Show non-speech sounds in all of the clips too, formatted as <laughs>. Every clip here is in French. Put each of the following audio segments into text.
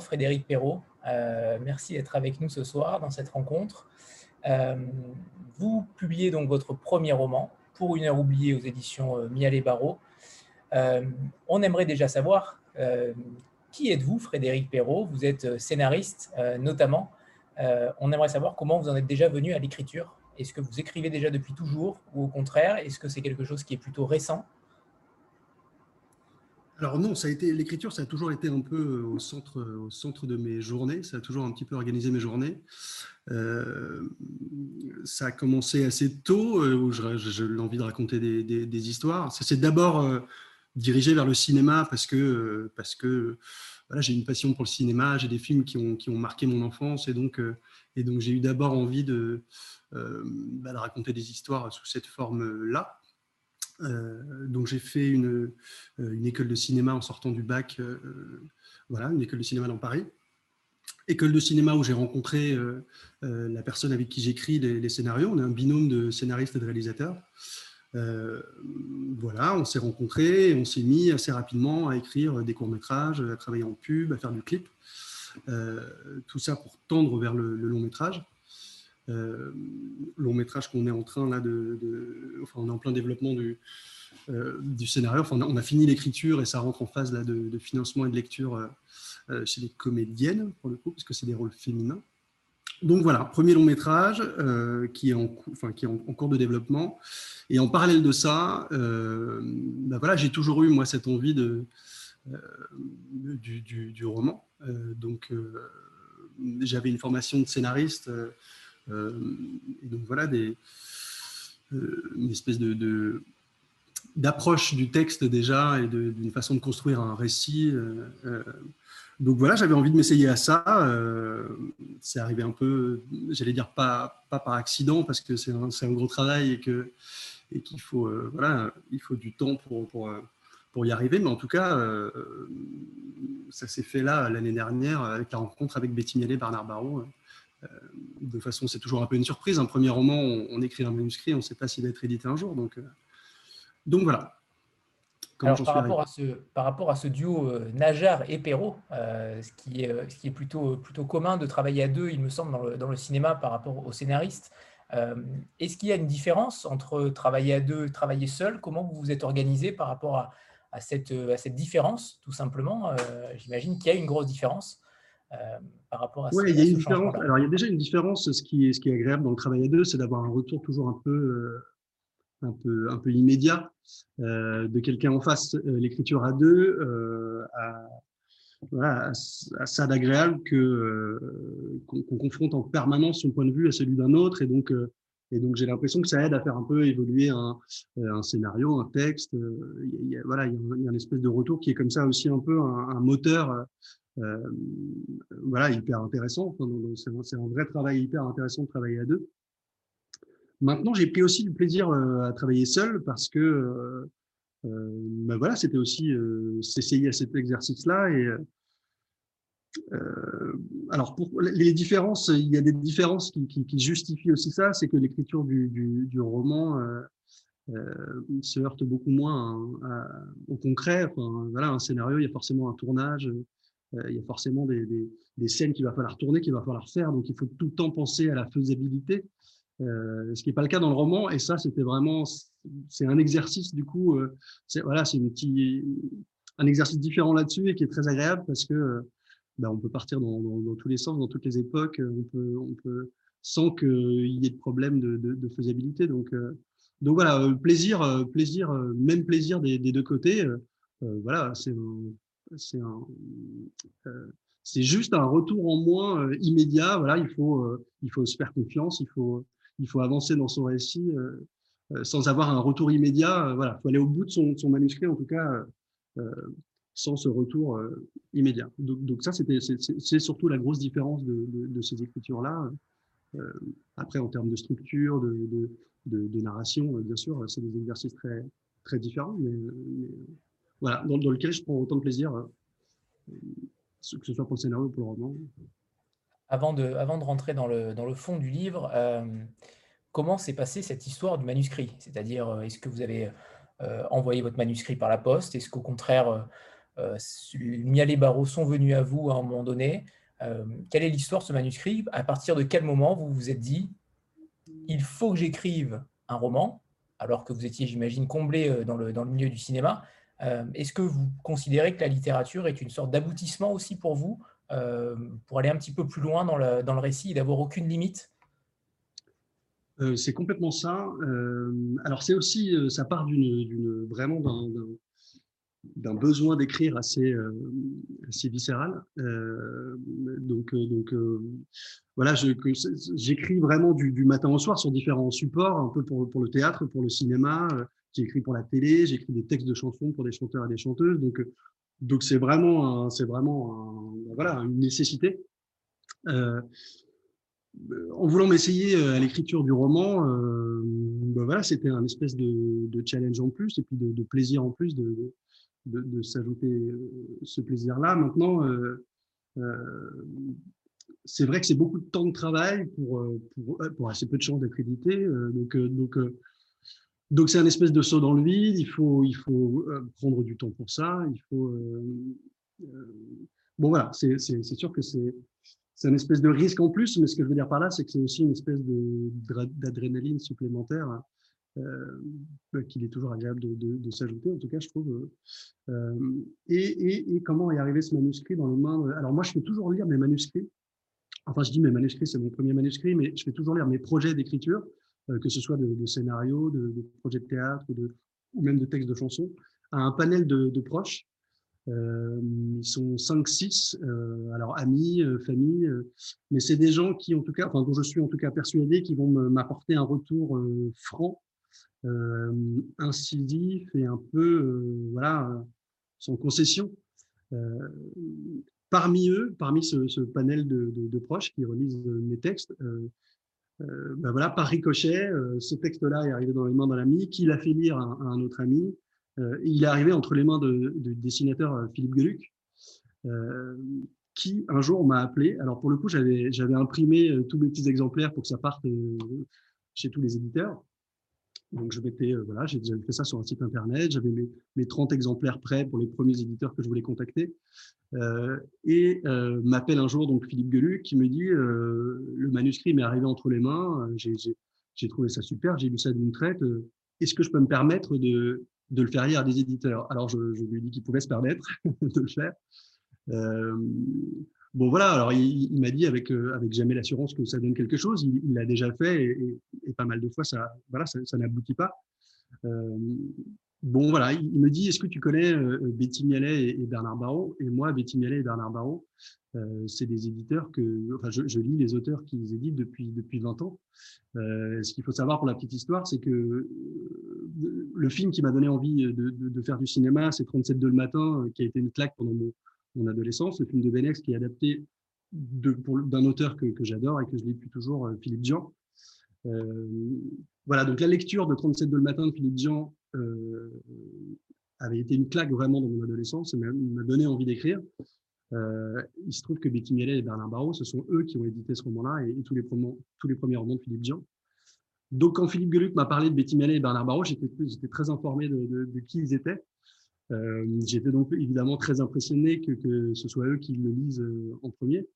Frédéric Perrault. Euh, merci d'être avec nous ce soir dans cette rencontre. Euh, vous publiez donc votre premier roman, Pour une heure oubliée aux éditions euh, Mial et Barreau. on aimerait déjà savoir qui êtes-vous Frédéric Perrault? Vous êtes scénariste notamment. on aimerait savoir comment vous en êtes déjà venu à l'écriture. Est-ce que vous écrivez déjà depuis toujours ou au contraire, est-ce que c'est quelque chose qui est plutôt récent? Alors non, ça a été l'écriture, ça a toujours été un peu euh, au centre, au centre de mes journées. Ça a toujours un petit peu organisé mes journées. Euh, ça a commencé assez tôt, euh, où j'ai l'envie de raconter des, histoires. Ça s'est d'abord dirigé vers le cinéma parce que parce que voilà, j'ai une passion pour le cinéma. J'ai des films qui ont qui ont marqué mon enfance et donc et donc j'ai eu d'abord envie de, bah, raconter des histoires sous cette forme là. Euh, donc j'ai fait une, euh, une, école de cinéma en sortant du bac, euh, voilà, une école de cinéma dans Paris. École de cinéma où j'ai rencontré la personne avec qui j'écris les, scénarios. On est un binôme de scénaristes et de réalisateurs. voilà, on s'est rencontrés et on s'est mis assez rapidement à écrire des courts-métrages, à travailler en pub, à faire du clip. tout ça pour tendre vers le long métrage. Euh, long métrage qu'on est en train là de, enfin on est en plein développement du, euh, scénario. Enfin, on a, fini l'écriture et ça rentre en phase là de, financement et de lecture euh, chez les comédiennes pour le coup, parce que c'est des rôles féminins. Donc voilà, premier long métrage qui est, en, cours de développement. Et en parallèle de ça, bah voilà, j'ai toujours eu moi cette envie de, du, roman. donc j'avais une formation de scénariste et donc voilà, euh, une espèce de, d'approche du texte déjà et d'une façon de construire un récit. Euh, donc voilà, j'avais envie de m'essayer à ça. c'est arrivé un peu, j'allais dire pas, pas par accident parce que c'est un, un, gros travail et que et qu'il faut voilà, il faut du temps pour, pour, pour y arriver. Mais en tout cas, ça s'est fait là l'année dernière avec la rencontre avec Betty et Bernard Barrault euh, de façon, c'est toujours un peu une surprise. Un premier roman, on, écrit un manuscrit, on ne sait pas s'il va être édité un jour. Donc, euh, donc voilà. Alors, par, rapport à ce, par rapport à ce duo euh, Najar et Perrault, ce, qui est, ce qui est plutôt, plutôt commun de travailler à deux, il me semble, dans le, dans le cinéma par rapport aux scénaristes, est-ce qu'il y a une différence entre travailler à deux et travailler seul? Comment vous vous êtes organisé par rapport à, à, cette, à cette différence, tout simplement? J'imagine qu'il y a une grosse différence. Euh, par rapport à Oui, il y a une différence. Alors, il y a déjà une différence. Ce qui est, ce qui est agréable dans le travail à deux, c'est d'avoir un retour toujours un peu, euh, un peu, un peu immédiat euh, de quelqu'un en face. L'écriture à deux a, voilà, ça d'agréable que qu'on confronte en permanence son point de vue à celui d'un autre, et donc et donc j'ai l'impression que ça aide à faire un peu évoluer un, un scénario, un texte. Il y a, voilà, il y, a y a une espèce de retour qui est comme ça aussi un peu un, un moteur euh, voilà, hyper intéressant. c'est un vrai travail hyper intéressant de travailler à deux. Maintenant, j'ai pris aussi du plaisir euh, à travailler seul parce que euh, ben voilà, c'était aussi s'essayer à cet exercice-là. Et alors, pour les différences, il y a des différences qui, justifient aussi ça, c'est que l'écriture du, roman se heurte beaucoup moins au concret. Enfin, voilà, un scénario, il y a forcément un tournage, euh, il y a forcément des, scènes qu'il va falloir tourner, qu'il va falloir faire. Donc, il faut tout le temps penser à la faisabilité, euh, ce qui n'est pas le cas dans le roman. Et ça, c'était vraiment, c'est un exercice du coup. Euh, c'est voilà, c'est petit, un exercice différent là-dessus et qui est très agréable parce que ben, on peut partir dans, tous les sens, dans toutes les époques. On peut, on sans qu'il y ait de problème de, faisabilité. Donc, donc voilà, plaisir, plaisir, même plaisir des, des deux côtés. voilà, c'est euh, c'est juste un retour en moins euh, immédiat. Voilà, il faut, euh, il faut se faire confiance, il faut, il faut avancer dans son récit sans avoir un retour immédiat. voilà, il faut aller au bout de son, manuscrit, en tout cas, sans ce retour immédiat. Donc, ça, c'est surtout la grosse différence de, ces écritures-là. après, en termes de structure, de, de, narration, bien sûr, c'est des exercices très, très différents, voilà, dans, lequel je prends autant de plaisir, euh, que ce soit pour le scénario ou pour le roman. Avant de, avant de rentrer dans le, dans le fond du livre, euh, comment s'est passée cette histoire du manuscrit? C'est-à-dire, euh, est-ce que vous avez envoyé votre manuscrit par la poste? Est-ce qu'au contraire, Mialet Barreau sont venus à vous à un moment donné? quelle est l'histoire de ce manuscrit? À partir de quel moment vous vous êtes dit il faut que j'écrive un roman, alors que vous étiez, j'imagine, comblé dans le, dans le milieu du cinéma? Est-ce que vous considérez que la littérature est une sorte d'aboutissement aussi pour vous, pour aller un petit peu plus loin dans le, récit et d'avoir aucune limite? Euh, c'est complètement ça. Euh, alors c'est aussi, euh, ça part vraiment d'un besoin d'écrire assez, viscéral. donc voilà, j'écris vraiment du, matin au soir sur différents supports, un peu pour le théâtre, pour le cinéma. J'écris pour la télé, j'écris des textes de chansons pour des chanteurs et des chanteuses. Donc donc c'est vraiment c'est vraiment voilà une nécessité. Euh, en voulant m'essayer euh, à l'écriture du roman, euh, ben voilà, c'était un espèce de, challenge en plus et puis de, plaisir en plus de, de, s'ajouter ce plaisir-là. Maintenant, c'est vrai que c'est beaucoup de temps de travail pour, pour, assez peu de chances d'être édité. donc, donc, donc c'est un espèce de saut dans le vide. Il faut, il faut prendre du temps pour ça. Il faut. bon voilà, c'est sûr que c'est une espèce de risque en plus, mais ce que je veux dire par là, c'est que c'est aussi une espèce d'adrénaline supplémentaire euh, bah, qu'il est toujours agréable de, s'ajouter, en tout cas, je trouve. Euh, et, comment est arrivé ce manuscrit dans les mains Alors moi, je fais toujours lire mes manuscrits. Enfin, je dis mes manuscrits, c'est mon premier manuscrit, mais je fais toujours lire mes projets d'écriture, euh, que ce soit de, scénarios, de, projets de théâtre ou même de textes de chansons, à un panel de proches euh, ils sont 5-6, euh, alors amis, euh, famille, mais c'est des gens qui, en tout cas, dont je suis en tout cas persuadé, qui vont m'apporter un retour franc, incisif et un peu, voilà, sans concession. parmi eux, parmi ce, panel de, proches qui relisent mes textes, ben voilà, par ricochet, ce texte-là est arrivé dans les mains d'un ami, qui l'a fait lire à un autre ami, euh, il est arrivé entre les mains du dessinateur euh, Philippe Geluc, euh, qui un jour m'a appelé. Alors pour le coup, j'avais imprimé tous mes petits exemplaires pour que ça parte chez tous les éditeurs. Donc je m'étais voilà, j'ai fait ça sur un site internet. J'avais mes, mes, 30 exemplaires prêts pour les premiers éditeurs que je voulais contacter. Et m'appelle un jour donc Philippe Geluc qui me dit le manuscrit m'est arrivé entre les mains. J'ai trouvé ça super. J'ai lu ça d'une traite. Est-ce que je peux me permettre de, de le faire lire à des éditeurs? Alors, je, lui ai dit qu'il pouvait se permettre <laughs> de le faire. Euh, bon, voilà, alors il, m'a dit avec, euh, avec jamais l'assurance que ça donne quelque chose. Il l'a déjà fait et, pas mal de fois, ça, voilà, ça, n'aboutit pas. Euh, bon, voilà, il, me dit Est-ce que tu connais Betty Mialet et, Bernard Barrault? Et moi, Betty Mialet et Bernard Barrault, c'est des éditeurs que. Enfin, je, lis les auteurs qu'ils éditent depuis, depuis 20 ans. ce qu'il faut savoir pour la petite histoire, c'est que le film qui m'a donné envie de, faire du cinéma, c'est 37 de le matin, euh, qui a été une claque pendant mon, adolescence, le film de Benex qui est adapté d'un auteur que, j'adore et que je lis depuis toujours, euh, Philippe Dian. Euh, voilà, donc la lecture de 37 de le matin de Philippe Dian avait été une claque vraiment dans mon adolescence et m'a donné envie d'écrire. il se trouve que Betty Miellet et Bernard Barrault, ce sont eux qui ont édité ce roman-là et, tous, les tous les premiers romans de Philippe Dian. Donc, quand Philippe Geluc m'a parlé de Betty Mialet et Bernard Barrault, j'étais très informé de, qui ils étaient. Euh, j'étais donc évidemment très impressionné que, ce soit eux qui le lisent euh, en premier.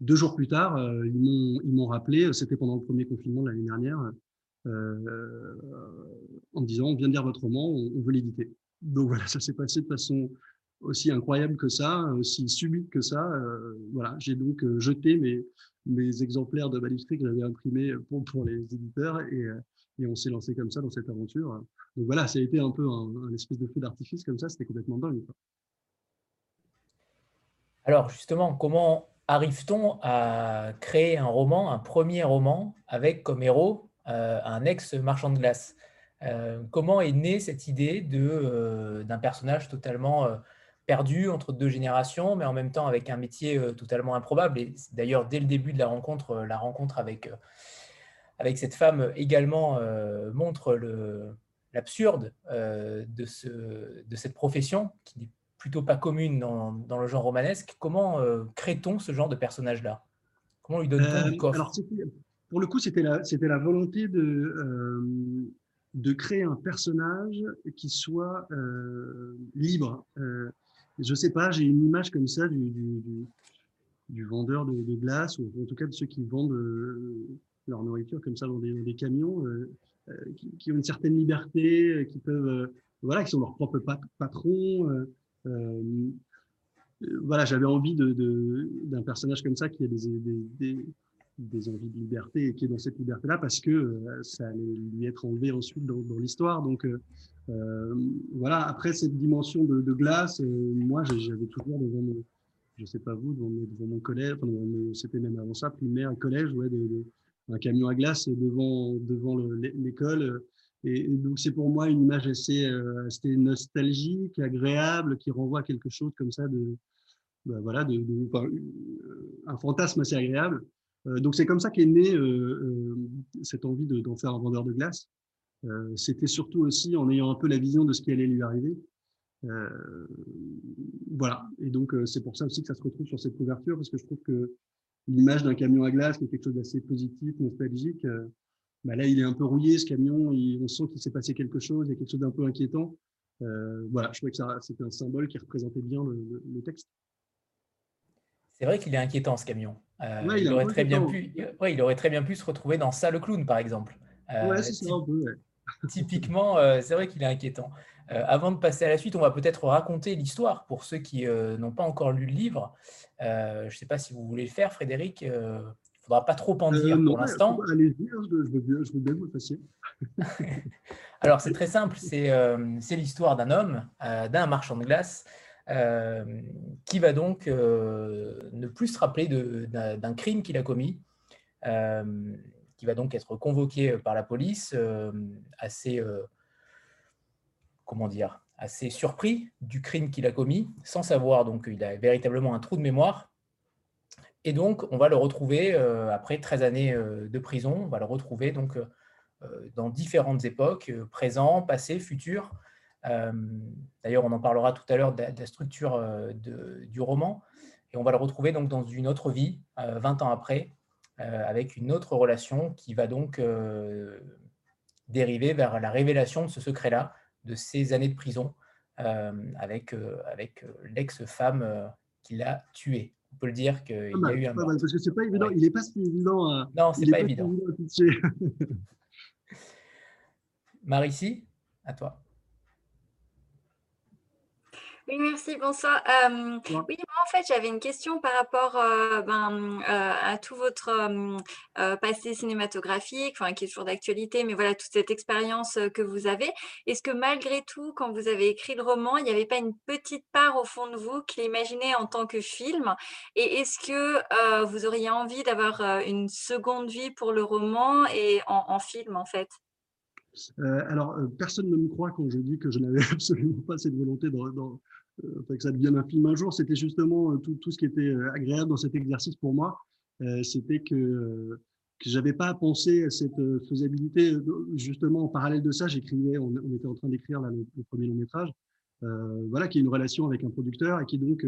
Deux jours plus tard, euh, ils m'ont rappelé, c'était pendant le premier confinement de l'année dernière, en me disant on vient de lire votre roman, on, veut l'éditer. Donc voilà, ça s'est passé de façon aussi incroyable que ça, aussi subite que ça. voilà, j'ai donc jeté mes, exemplaires de manuscrits que j'avais imprimés pour, les éditeurs et, euh, on s'est lancé comme ça dans cette aventure. Donc voilà, ça a été un peu un, espèce de feu d'artifice comme ça, c'était complètement dingue. Alors justement, comment arrive-t-on à créer un roman, un premier roman, avec comme héros euh, un ex-marchand de glace euh, Comment est née cette idée d'un personnage totalement perdu entre deux générations, mais en même temps avec un métier euh, totalement improbable? Et d'ailleurs, dès le début de la rencontre, euh, la rencontre avec, euh, avec cette femme également montre l'absurde de, ce, de cette profession, qui n'est plutôt pas commune dans, dans le genre romanesque. Comment crée-t-on ce genre de personnage-là? Comment lui donne-t-on du coffre? Pour le coup, c'était la, volonté de de créer un personnage qui soit libre. je ne sais pas, j'ai une image comme ça du, vendeur de, glace, ou en tout cas de ceux qui vendent leur nourriture comme ça dans des, camions, qui, ont une certaine liberté, qui peuvent, voilà, qui sont leurs propres patrons. voilà, j'avais envie d'un de, personnage comme ça qui a des envies de liberté et qui est dans cette liberté-là parce que euh, ça allait lui être enlevé ensuite dans, l'histoire. Donc euh, euh, voilà, après cette dimension de, glace, moi j'avais toujours devant mon, je sais pas vous, devant, mon collège, c'était même avant ça, primaire collège, ouais, un camion à glace devant, devant l'école. Et, donc c'est pour moi une image assez, assez, nostalgique, agréable, qui renvoie à quelque chose comme ça de, bah, voilà, de, un fantasme assez agréable. Euh, donc c'est comme ça qu'est née euh, euh, cette envie d'en faire un vendeur de glace. C'était surtout aussi en ayant un peu la vision de ce qui allait lui arriver. voilà. Et donc c'est pour ça aussi que ça se retrouve sur cette couverture parce que je trouve que l'image d'un camion à glace qui est quelque chose d'assez positif, nostalgique. Bah là, il est un peu rouillé, ce camion. on sent qu'il s'est passé quelque chose, il y a quelque chose d'un peu inquiétant. voilà, je trouvais que c'était un symbole qui représentait bien le texte. C'est vrai qu'il est inquiétant ce camion. Euh, il, aurait très bien pu, il aurait très bien pu se retrouver dans Ça le clown, par exemple. Euh, ouais, c'est ça un peu. typiquement, euh, c'est vrai qu'il est inquiétant. avant de passer à la suite, on va peut-être raconter l'histoire pour ceux qui n'ont pas encore lu le livre. je ne sais pas si vous voulez le faire, Frédéric. Il ne faudra pas trop en dire pour l'instant. Allez-y, hein, je, veux bien, vous fassiez. <laughs> Alors, c'est très simple. C'est l'histoire d'un homme, d'un marchand de glace, euh, qui va donc euh, ne plus se rappeler d'un crime qu'il a commis, euh, qui va donc être convoqué par la police, assez, comment dire, assez surpris du crime qu'il a commis, sans savoir, donc il a véritablement un trou de mémoire. Et donc, on va le retrouver, après 13 années de prison, on va le retrouver donc dans différentes époques, présent, passé, futur, d'ailleurs, on en parlera tout à l'heure de, la structure euh, du roman. Et on va le retrouver donc dans une autre vie, 20 euh, ans après, avec une autre relation qui va donc dériver vers la révélation de ce secret-là, de ces années de prison, avec, avec l'ex-femme qui l'a tué. On peut le dire qu'il y a eu un. parce que c'est pas évident, il n'est pas si évident. non, c'est pas, pas évident. <laughs> Marici, à toi. Oui, merci, bonsoir. Euh, oui, moi, en fait, j'avais une question par rapport euh, ben, euh, à tout votre passé cinématographique, enfin, qui est toujours d'actualité, mais voilà, toute cette expérience que vous avez. Est-ce que malgré tout, quand vous avez écrit le roman, il n'y avait pas une petite part au fond de vous qui l'imaginait en tant que film? Et est-ce que vous auriez envie d'avoir une seconde vie pour le roman et en, film, en fait? Alors, personne ne me croit quand je dis que je n'avais <laughs> absolument pas cette volonté dans, que ça devienne un film un jour, c'était justement euh, tout, tout, ce qui était euh, agréable dans cet exercice pour moi. c'était que que j'avais pas pensé à cette faisabilité. Justement, en parallèle de ça, j'écrivais, on, était en train d'écrire le, premier long métrage, euh, voilà, qui est une relation avec un producteur et qui donc,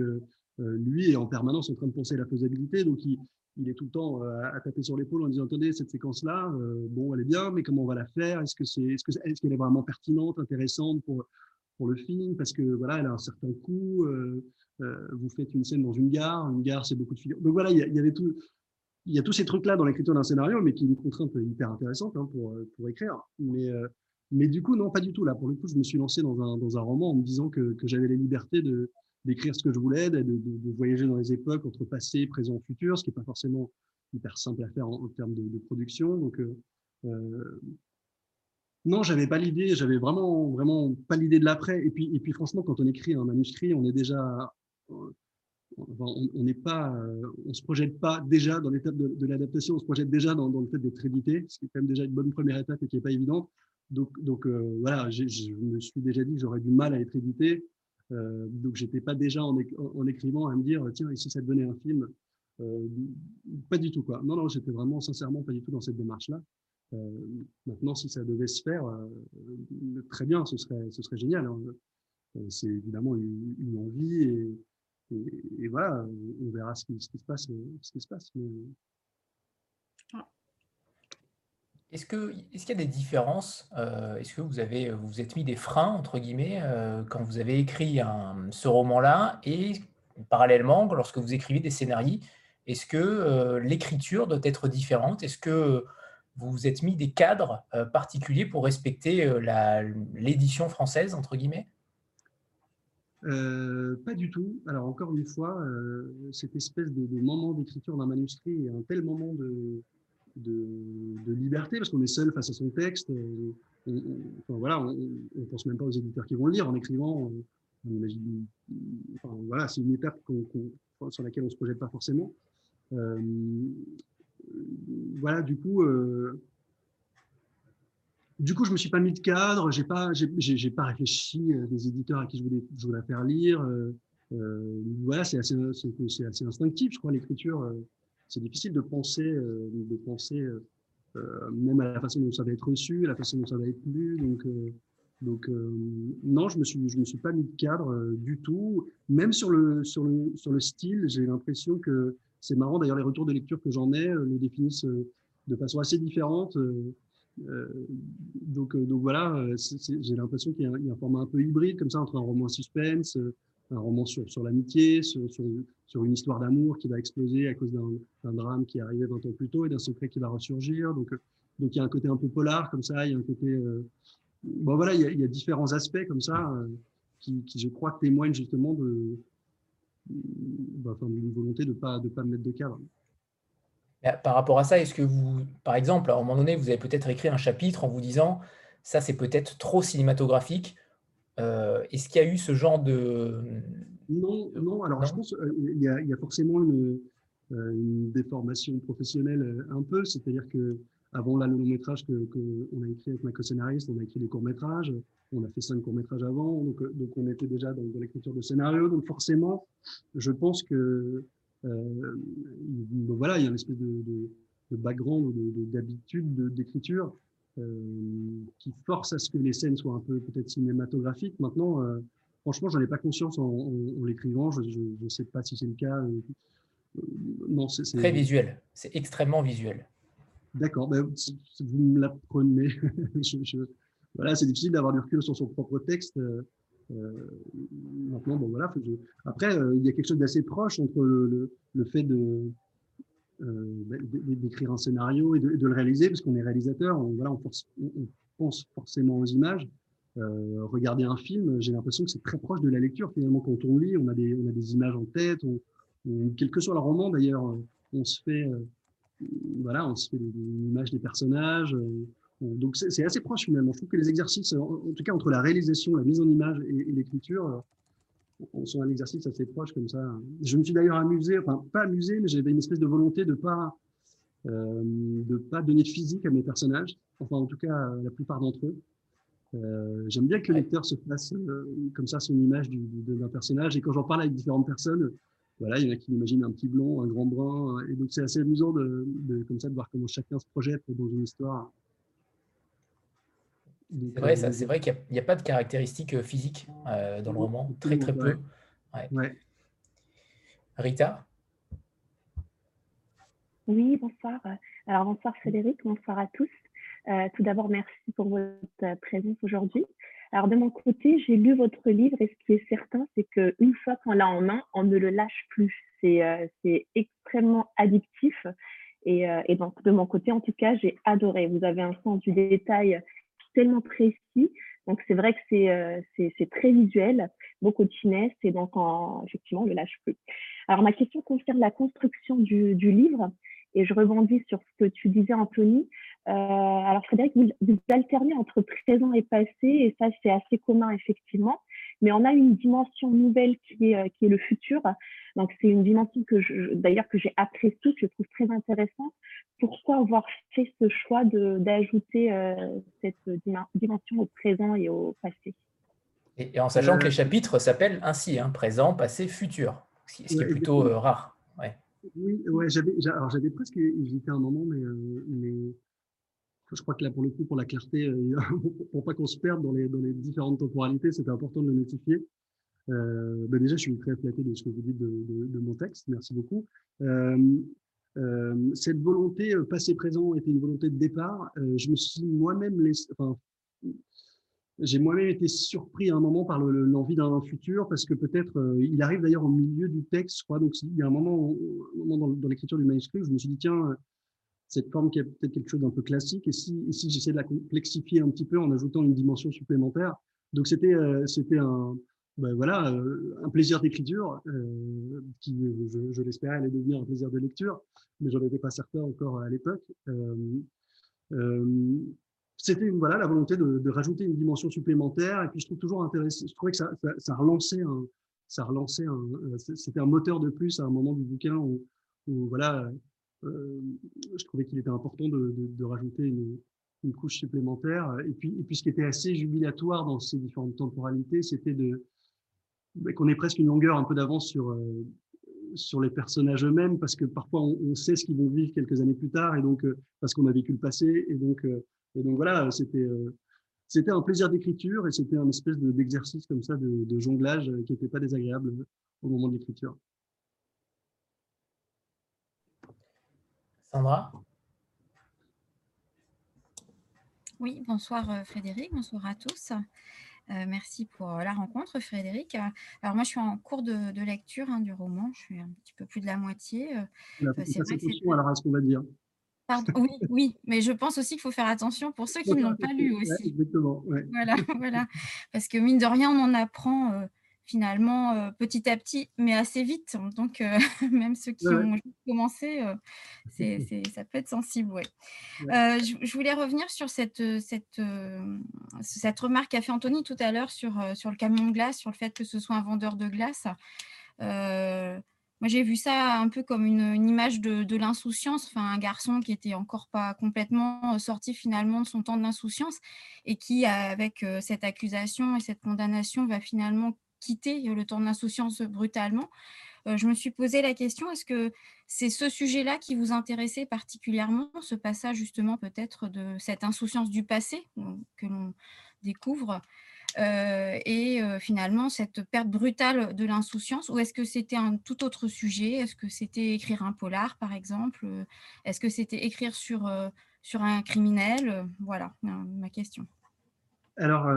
lui, est en permanence en train de penser à la faisabilité. Donc, il, il est tout le temps à taper sur l'épaule en disant, attendez, cette séquence-là, bon, elle est bien, mais comment on va la faire? Est-ce que c'est, que, est-ce qu'elle est vraiment pertinente, intéressante pour le film parce que voilà, elle a un certain coût. Euh, euh, vous faites une scène dans une gare, une gare c'est beaucoup de figures. Donc voilà, il y, avait tout, il y a tous ces trucs là dans l'écriture d'un scénario, mais qui est une contrainte hyper intéressante hein, pour pour écrire. Mais euh, mais du coup non, pas du tout là. Pour le coup, je me suis lancé dans un dans un roman en me disant que que j'avais les libertés de d'écrire ce que je voulais, de, de, voyager dans les époques entre passé, présent, futur, ce qui n'est pas forcément hyper simple à faire en, termes de, production. Donc, euh, non, j'avais pas l'idée, j'avais vraiment, vraiment pas l'idée de l'après. Et puis, et puis, franchement, quand on écrit un manuscrit, on est déjà, on n'est pas, on se projette pas déjà dans l'étape de, l'adaptation, on se projette déjà dans, le fait d'être édité, ce qui est quand même déjà une bonne première étape et qui est pas évidente. Donc, donc euh, voilà, je me suis déjà dit que j'aurais du mal à être édité. Euh, donc, j'étais pas déjà en, écrivant à me dire, tiens, ici, ça devenait un film. Euh, pas du tout, quoi. Non, non, j'étais vraiment, sincèrement, pas du tout dans cette démarche-là. Euh, maintenant, si ça devait se faire, euh, très bien, ce serait, ce serait génial. Hein. Euh, c'est évidemment une, envie et, voilà, on verra ce qui, se passe. Ce qui se passe Est-ce qu'il y a des différences Est-ce que vous avez vous êtes mis des freins, entre guillemets, quand vous avez écrit ce roman-là et parallèlement, lorsque vous écrivez des scénarios, est-ce que l'écriture doit être différente? Est-ce que vous vous êtes mis des cadres particuliers pour respecter l'édition française, entre guillemets? Pas du tout. Alors encore une fois, cette espèce de, moment d'écriture d'un manuscrit est un tel moment de, de, liberté parce qu'on est seul face à son texte. Euh, on, enfin, voilà, on pense même pas aux éditeurs qui vont le lire en écrivant. On voilà, c'est une étape sur laquelle on se projette pas forcément. Euh, voilà, du coup, euh, du coup, je me suis pas mis de cadre, j'ai pas, j'ai pas réfléchi des éditeurs à qui je voulais, je voulais faire lire. voilà, c'est assez, c'est assez instinctif, je crois, l'écriture c'est difficile de penser, euh, de penser euh, euh, même à la façon dont ça va être reçu, à la façon dont ça va être lu. Donc, donc non, je me me suis pas mis de cadre du tout. Même sur le, sur le, sur le style, j'ai l'impression que c'est marrant. D'ailleurs, les retours de lecture que j'en ai le définissent de façon assez différente. donc, donc voilà, j'ai l'impression qu'il y, y, a un format un peu hybride comme ça entre un roman suspense, un roman sur, sur l'amitié, sur, sur, une histoire d'amour qui va exploser à cause d'un drame qui est arrivé 20 ans plus tôt et d'un secret qui va ressurgir. Donc, donc il y a un côté un peu polar comme ça, il y a un côté... Euh, bon voilà, il y, a, il y, a, différents aspects comme ça euh, qui, qui, je crois, témoignent justement de, bah, d'une volonté de ne pas, de pas mettre de cadre. Par rapport à ça, est-ce que vous, par exemple, à un moment donné, vous avez peut-être écrit un chapitre en vous disant ça c'est peut-être trop cinématographique, euh, est-ce qu'il y a eu ce genre de... Non, non. Alors, je pense qu'il euh, y, a, forcément une, euh, une, déformation professionnelle un peu. C'est-à-dire que avant là, le long métrage qu'on que a écrit avec ma co-scénariste, on a écrit des courts métrages. On a fait cinq courts métrages avant, donc, donc on était déjà dans, l'écriture de scénario. Donc forcément, je pense que euh, voilà, il y a une espèce de, de, de background, d'habitude d'écriture euh, qui force à ce que les scènes soient un peu peut-être cinématographiques. Maintenant, euh, franchement, j'en ai pas conscience en, l'écrivant. Je ne sais pas si c'est le cas. Euh, non, c'est très visuel. C'est extrêmement visuel. D'accord. Ben, vous me l'apprenez. <laughs> voilà, c'est difficile d'avoir du recul sur son propre texte. maintenant, bon voilà. Après, il y a quelque chose d'assez proche entre le, le fait de, euh, bah, d'écrire un scénario et de, le réaliser, parce qu'on est réalisateur, on, voilà, on, pense forcément aux images. Euh, regarder un film, j'ai l'impression que c'est très proche de la lecture. Finalement, quand on lit, on a des, on a des images en tête. On, quel que soit le roman, d'ailleurs, on se fait, euh, voilà, on se fait une image des personnages. donc c'est assez proche finalement. Je trouve que les exercices, en, tout cas entre la réalisation, la mise en image et l'écriture, on sont un exercice assez proche comme ça. Je me suis d'ailleurs amusé, enfin pas amusé, mais j'avais une espèce de volonté de pas euh, de pas donner de physique à mes personnages, enfin en tout cas la plupart d'entre eux. Euh, J'aime bien que le lecteur se fasse euh, comme ça son image d'un personnage, et quand j'en parle avec différentes personnes, voilà, il y en a qui imaginent un petit blond, un grand brun, et donc c'est assez amusant de, de, comme ça de voir comment chacun se projette dans une histoire. C'est vrai, c'est vrai qu'il n'y a, pas de caractéristiques euh, physiques euh, dans le roman, très très peu. Rita? Oui, bonsoir. Alors bonsoir Frédéric, bonsoir à tous. Euh, tout d'abord, merci pour votre présence aujourd'hui. Alors de mon côté, j'ai lu votre livre et ce qui est certain, c'est qu'une fois qu'on l'a en main, on ne le lâche plus. C'est extrêmement addictif. Et, et, donc de mon côté, en tout cas, j'ai adoré. Vous avez un sens du détail tellement précis. Donc, c'est vrai que c'est euh, très visuel, beaucoup de finesse, et donc, en, effectivement, on ne le lâche plus. Alors, ma question concerne la construction du, du livre, et je rebondis sur ce que tu disais, Anthony. Euh, alors, Frédéric, vous, vous, alternez entre présent et passé, et ça, c'est assez commun, effectivement. Mais on a une dimension nouvelle qui est, euh, qui est le futur. Donc, c'est une dimension que d'ailleurs, que j'ai appréciée, que je trouve très intéressante. Pourquoi avoir fait ce choix d'ajouter euh, cette dimension au présent et au passé? Et, en sachant que les chapitres s'appellent ainsi, hein, présent, passé, futur, ce qui, est plutôt rare. Ouais. Oui, ouais, j'avais presque hésité un moment, mais, mais je crois que là, pour le coup, pour la clarté, euh, <laughs> pour pas qu'on se perde dans les, différentes temporalités, c'était important de le notifier. Euh, bah déjà, je suis très flatté de ce que vous dites de, mon texte. Merci beaucoup. Euh, cette volonté passé-présent était une volonté de départ. je me suis moi-même laissé, j'ai moi-même été surpris à un moment par l'envie d'un futur, parce que peut-être, il arrive d'ailleurs au milieu du texte, je crois, donc il y a un moment, dans, dans l'écriture du manuscrit, je me suis dit, tiens, cette forme qui est peut-être quelque chose d'un peu classique, et si, si j'essaie de la complexifier un petit peu en ajoutant une dimension supplémentaire. Donc c'était euh, c'était un, ben voilà, euh, un plaisir d'écriture, qui, je, je l'espérais, allait devenir un plaisir de lecture, mais j'en étais pas certain encore à l'époque c'était voilà la volonté de, rajouter une dimension supplémentaire. Et puis je trouve toujours intéressant. Je trouvais que ça, ça, relançait un, ça relançait un, euh, c'était un moteur de plus à un moment du bouquin où, voilà, euh, je trouvais qu'il était important de, rajouter une, couche supplémentaire. Et puis, ce qui était assez jubilatoire dans ces différentes temporalités, c'était de bah, qu'on ait presque une longueur un peu d'avance sur euh, sur les personnages eux-mêmes parce que parfois on, sait ce qu'ils vont vivre quelques années plus tard et donc parce qu'on a vécu le passé et donc et donc voilà, c'était euh, c'était un plaisir d'écriture et c'était un espèce d'exercice comme ça de, jonglage euh, qui n'était pas désagréable au moment de l'écriture. Sandra Oui, bonsoir euh, Frédéric, bonsoir à tous. merci pour la rencontre, Frédéric. Alors moi, je suis en cours de, lecture hein, du roman. Je suis un petit peu plus de la moitié. c'est vrai alors à ce qu'on va dire oui, oui, mais je pense aussi qu'il faut faire attention pour ceux qui ne l'ont pas lu aussi. exactement. Voilà, <laughs> voilà. Parce que mine de rien, on en apprend euh, finalement euh, petit à petit, mais assez vite. Donc, euh, <laughs> même ceux qui ont commencé, <laughs> ça peut être sensible. Ouais. Je, voulais revenir sur cette, cette, cette remarque qu'a fait Anthony tout à l'heure sur, sur le camion de glace, sur le fait que ce soit un vendeur de glace. Moi, j'ai vu ça un peu comme une, image de, l'insouciance, enfin, un garçon qui était encore pas complètement euh, sorti finalement de son temps de l'insouciance et qui, avec euh, cette accusation et cette condamnation, va finalement quitter le temps de l'insouciance brutalement. Euh, je me suis posé la question, est-ce que c'est ce sujet-là qui vous intéressait particulièrement, ce passage justement peut-être de cette insouciance du passé que l'on découvre euh, et euh, finalement cette perte brutale de l'insouciance? Ou est-ce que c'était un tout autre sujet? Est-ce que c'était écrire un polar, par exemple? Est-ce que c'était écrire sur, euh, sur un criminel? Voilà ma question. Alors,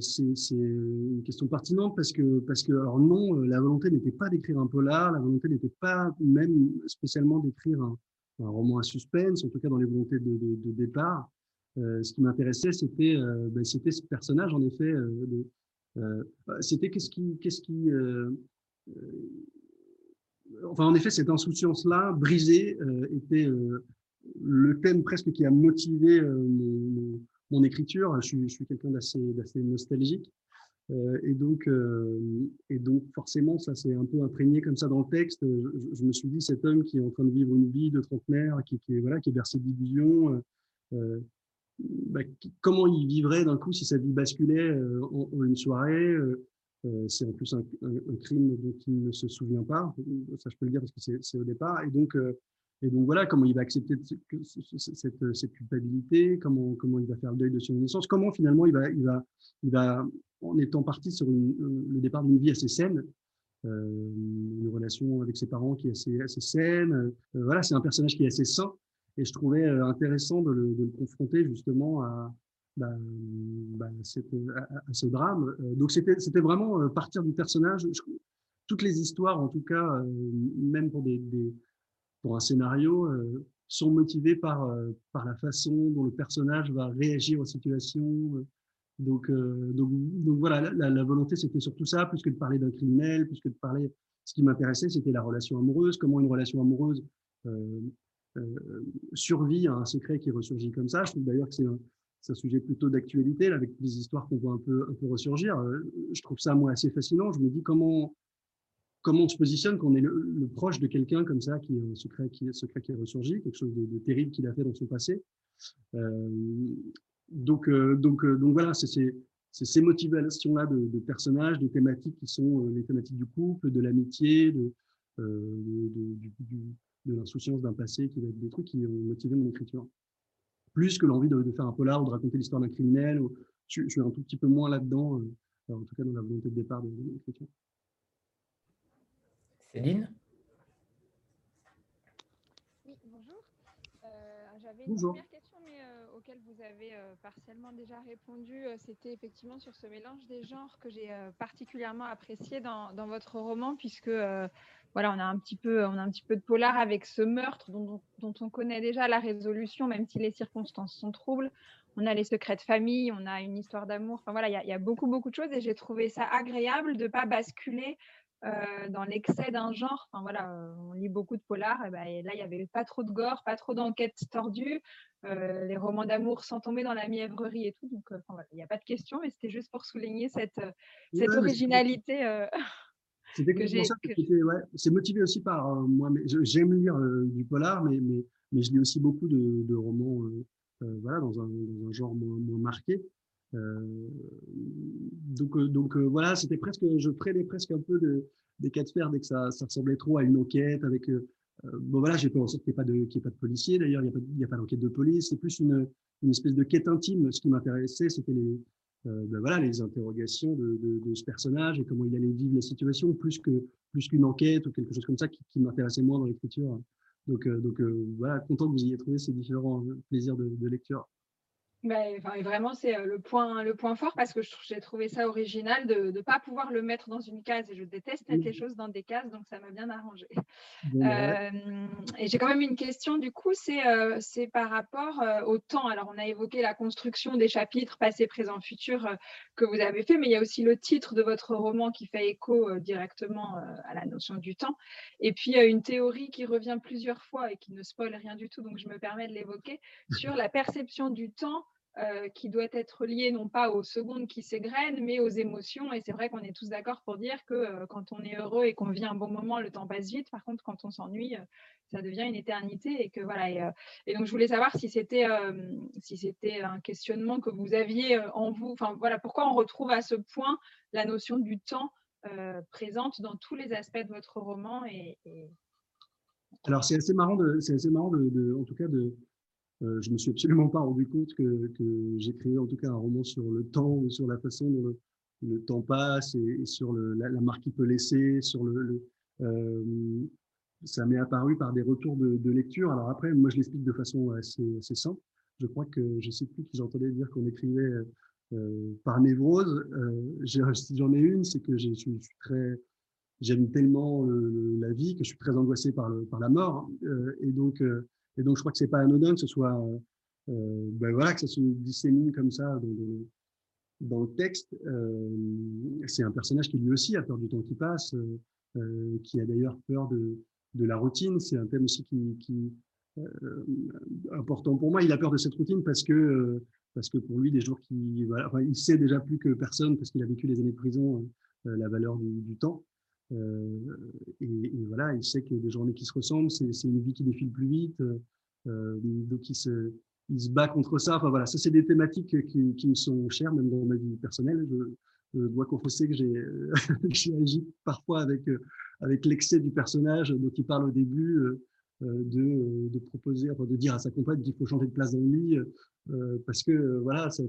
c'est une question pertinente parce que, parce que alors non, la volonté n'était pas d'écrire un polar, la volonté n'était pas même spécialement d'écrire un, roman à suspense, en tout cas dans les volontés de, départ. Euh, ce qui m'intéressait, c'était euh, ben, c'était ce personnage, en effet. Euh, c'était qu'est-ce qui, qu'est-ce qui enfin, en effet, cette insouciance-là, brisée, était le thème presque qui a motivé mon, mon, écriture. Je suis, quelqu'un d'assez, nostalgique. et, donc, et donc, forcément, ça s'est un peu imprégné comme ça dans le texte. Je, me suis dit, cet homme qui est en train de vivre une vie de trentenaire, qui, est, voilà, qui est bercé d'illusions, bah, comment il vivrait d'un coup si sa vie basculait euh, en, une soirée euh, euh, C'est en plus un, crime dont il ne se souvient pas, ça je peux le dire parce que c'est au départ. Et donc, et donc voilà, comment il va accepter cette, cette, culpabilité, comment, comment il va faire le deuil de son naissance, comment finalement il va, il va, il va en étant parti sur le départ d'une vie assez saine, une relation avec ses parents qui est assez, assez saine. voilà, c'est un personnage qui est assez sain. Et je trouvais euh, intéressant de le, confronter justement à, bah, bah, à, ce drame. Euh, donc c'était vraiment euh, partir du personnage. toutes les histoires, en tout cas, même pour, des, des, pour un scénario, sont motivées par, par la façon dont le personnage va réagir aux situations. Donc, donc, donc, voilà, la, volonté, c'était surtout ça, plus que de parler d'un criminel, plus que de parler. Ce qui m'intéressait, c'était la relation amoureuse, comment une relation amoureuse euh, survie à un secret qui ressurgit comme ça. Je trouve d'ailleurs que c'est un, sujet plutôt d'actualité, avec des histoires qu'on voit un peu, un peu ressurgir. Euh, je trouve ça, moi, assez fascinant. Je me dis comment, comment on se positionne quand on est le, proche de quelqu'un comme ça, qui un secret qui, secret qui quelque chose de, terrible qu'il a fait dans son passé. Euh, donc, euh, donc, donc voilà, c'est ces motivations-là de, de, personnages, de thématiques qui sont les thématiques du couple, de l'amitié, de, du, de l'insouciance d'un passé qui va être des trucs qui ont motivé mon écriture. Plus que l'envie de, faire un polar ou de raconter l'histoire d'un criminel. je, suis un tout petit peu moins là-dedans, euh, en tout cas dans la volonté de départ de, l'écriture. Céline Oui, bonjour. J'avais une première question, mais auquel vous avez partiellement déjà répondu. C'était effectivement sur ce mélange des genres que j'ai particulièrement apprécié dans, dans, votre roman, puisque voilà, on a un petit peu, on a un petit peu de polar avec ce meurtre dont, dont, on connaît déjà la résolution, même si les circonstances sont troubles. On a les secrets de famille, on a une histoire d'amour. Enfin voilà, il y, y, a beaucoup, beaucoup de choses et j'ai trouvé ça agréable de ne pas basculer euh, dans l'excès d'un genre. Enfin voilà, euh, on lit beaucoup de polars. Et, ben, là, il n'y avait pas trop de gore, pas trop d'enquêtes tordues. Euh, les romans d'amour sans tomber dans la mièvrerie et tout. Donc, il n'y a pas de question, mais c'était juste pour souligner cette, cette originalité. <laughs> Que j'ai. Ouais, c'est motivé aussi par moi. J'aime lire du polar, mais, mais, mais, je lis aussi beaucoup de, de romans voilà, dans un, dans, un, genre moins, moins marqué. Euh, donc, euh, donc euh, voilà, c'était presque, je freinais presque un peu de, des cas de fer dès que ça, ça ressemblait trop à une enquête avec. bon voilà, j'ai fait qu'il n'y ait pas de, qu'il pas de policier. D'ailleurs, il n'y a pas, pas d'enquête de police. C'est plus une, une espèce de quête intime. Ce qui m'intéressait, c'était les, ben voilà, les interrogations de, de, de, ce personnage et comment il allait vivre la situation, plus que plus qu'une enquête ou quelque chose comme ça qui, qui m'intéressait moins dans l'écriture. Donc, donc voilà, content que vous ayez trouvé ces différents plaisirs de, de lecture. Bah, vraiment, c'est le point, le point fort parce que j'ai trouvé ça original de ne pas pouvoir le mettre dans une case. Et je déteste mettre les choses dans des cases, donc ça m'a bien arrangé. Bah et j'ai quand même une question, du coup, c'est c'est par rapport au temps. Alors, on a évoqué la construction des chapitres passé, présent, futur que vous avez fait, mais il y a aussi le titre de votre roman qui fait écho directement à la notion du temps. Et puis, une théorie qui revient plusieurs fois et qui ne spoil rien du tout, donc je me permets de l'évoquer, sur la perception du temps euh, qui doit être lié non pas aux secondes qui s'égrènent, mais aux émotions. Et c'est vrai qu'on est tous d'accord pour dire que euh, quand on est heureux et qu'on vit un bon moment, le temps passe vite. Par contre, quand on s'ennuie, euh, ça devient une éternité. Et que voilà. Et, donc, je voulais savoir si c'était si c'était un questionnement que vous aviez en vous. Enfin, voilà, pourquoi on retrouve à ce point la notion du temps présente dans tous les aspects de votre roman. Et, Alors, c'est assez marrant de, c'est assez marrant de, en tout cas de euh, je me suis absolument pas rendu compte que, j'écrivais en tout cas un roman sur le temps, sur la façon dont le, temps passe et, sur la, marque qu'il peut laisser, euh, ça m'est apparu par des retours de, lecture. Alors après, moi, je l'explique de façon assez, simple. Je crois que je sais plus qui j'entendais dire qu'on écrivait euh, par névrose. Euh, si j'en ai une, c'est que je suis, très, j'aime tellement la vie que je suis très angoissé par, par la mort. Et donc, et donc, je crois que c'est pas anodin que ce soit, euh, euh, ben voilà, que ça se dissémine comme ça dans, le texte. Euh, c'est un personnage qui lui aussi a peur du temps qui passe, qui a d'ailleurs peur de, la routine. C'est un thème aussi qui, important pour moi. Il a peur de cette routine parce que parce que pour lui, des jours qui, il sait déjà plus que personne parce qu'il a vécu les années de prison la valeur du temps. Euh, et, voilà, il sait que des journées qui se ressemblent, c'est une vie qui défile plus vite. Euh, donc il se, bat contre ça. Enfin voilà, ça c'est des thématiques qui, me sont chères, même dans ma vie personnelle. Je, je dois confesser que j'ai <laughs> agi parfois avec, avec l'excès du personnage dont il parle au début, euh, de, proposer, de dire à sa compagne qu'il faut changer de place dans le lit, euh, parce que voilà, ça,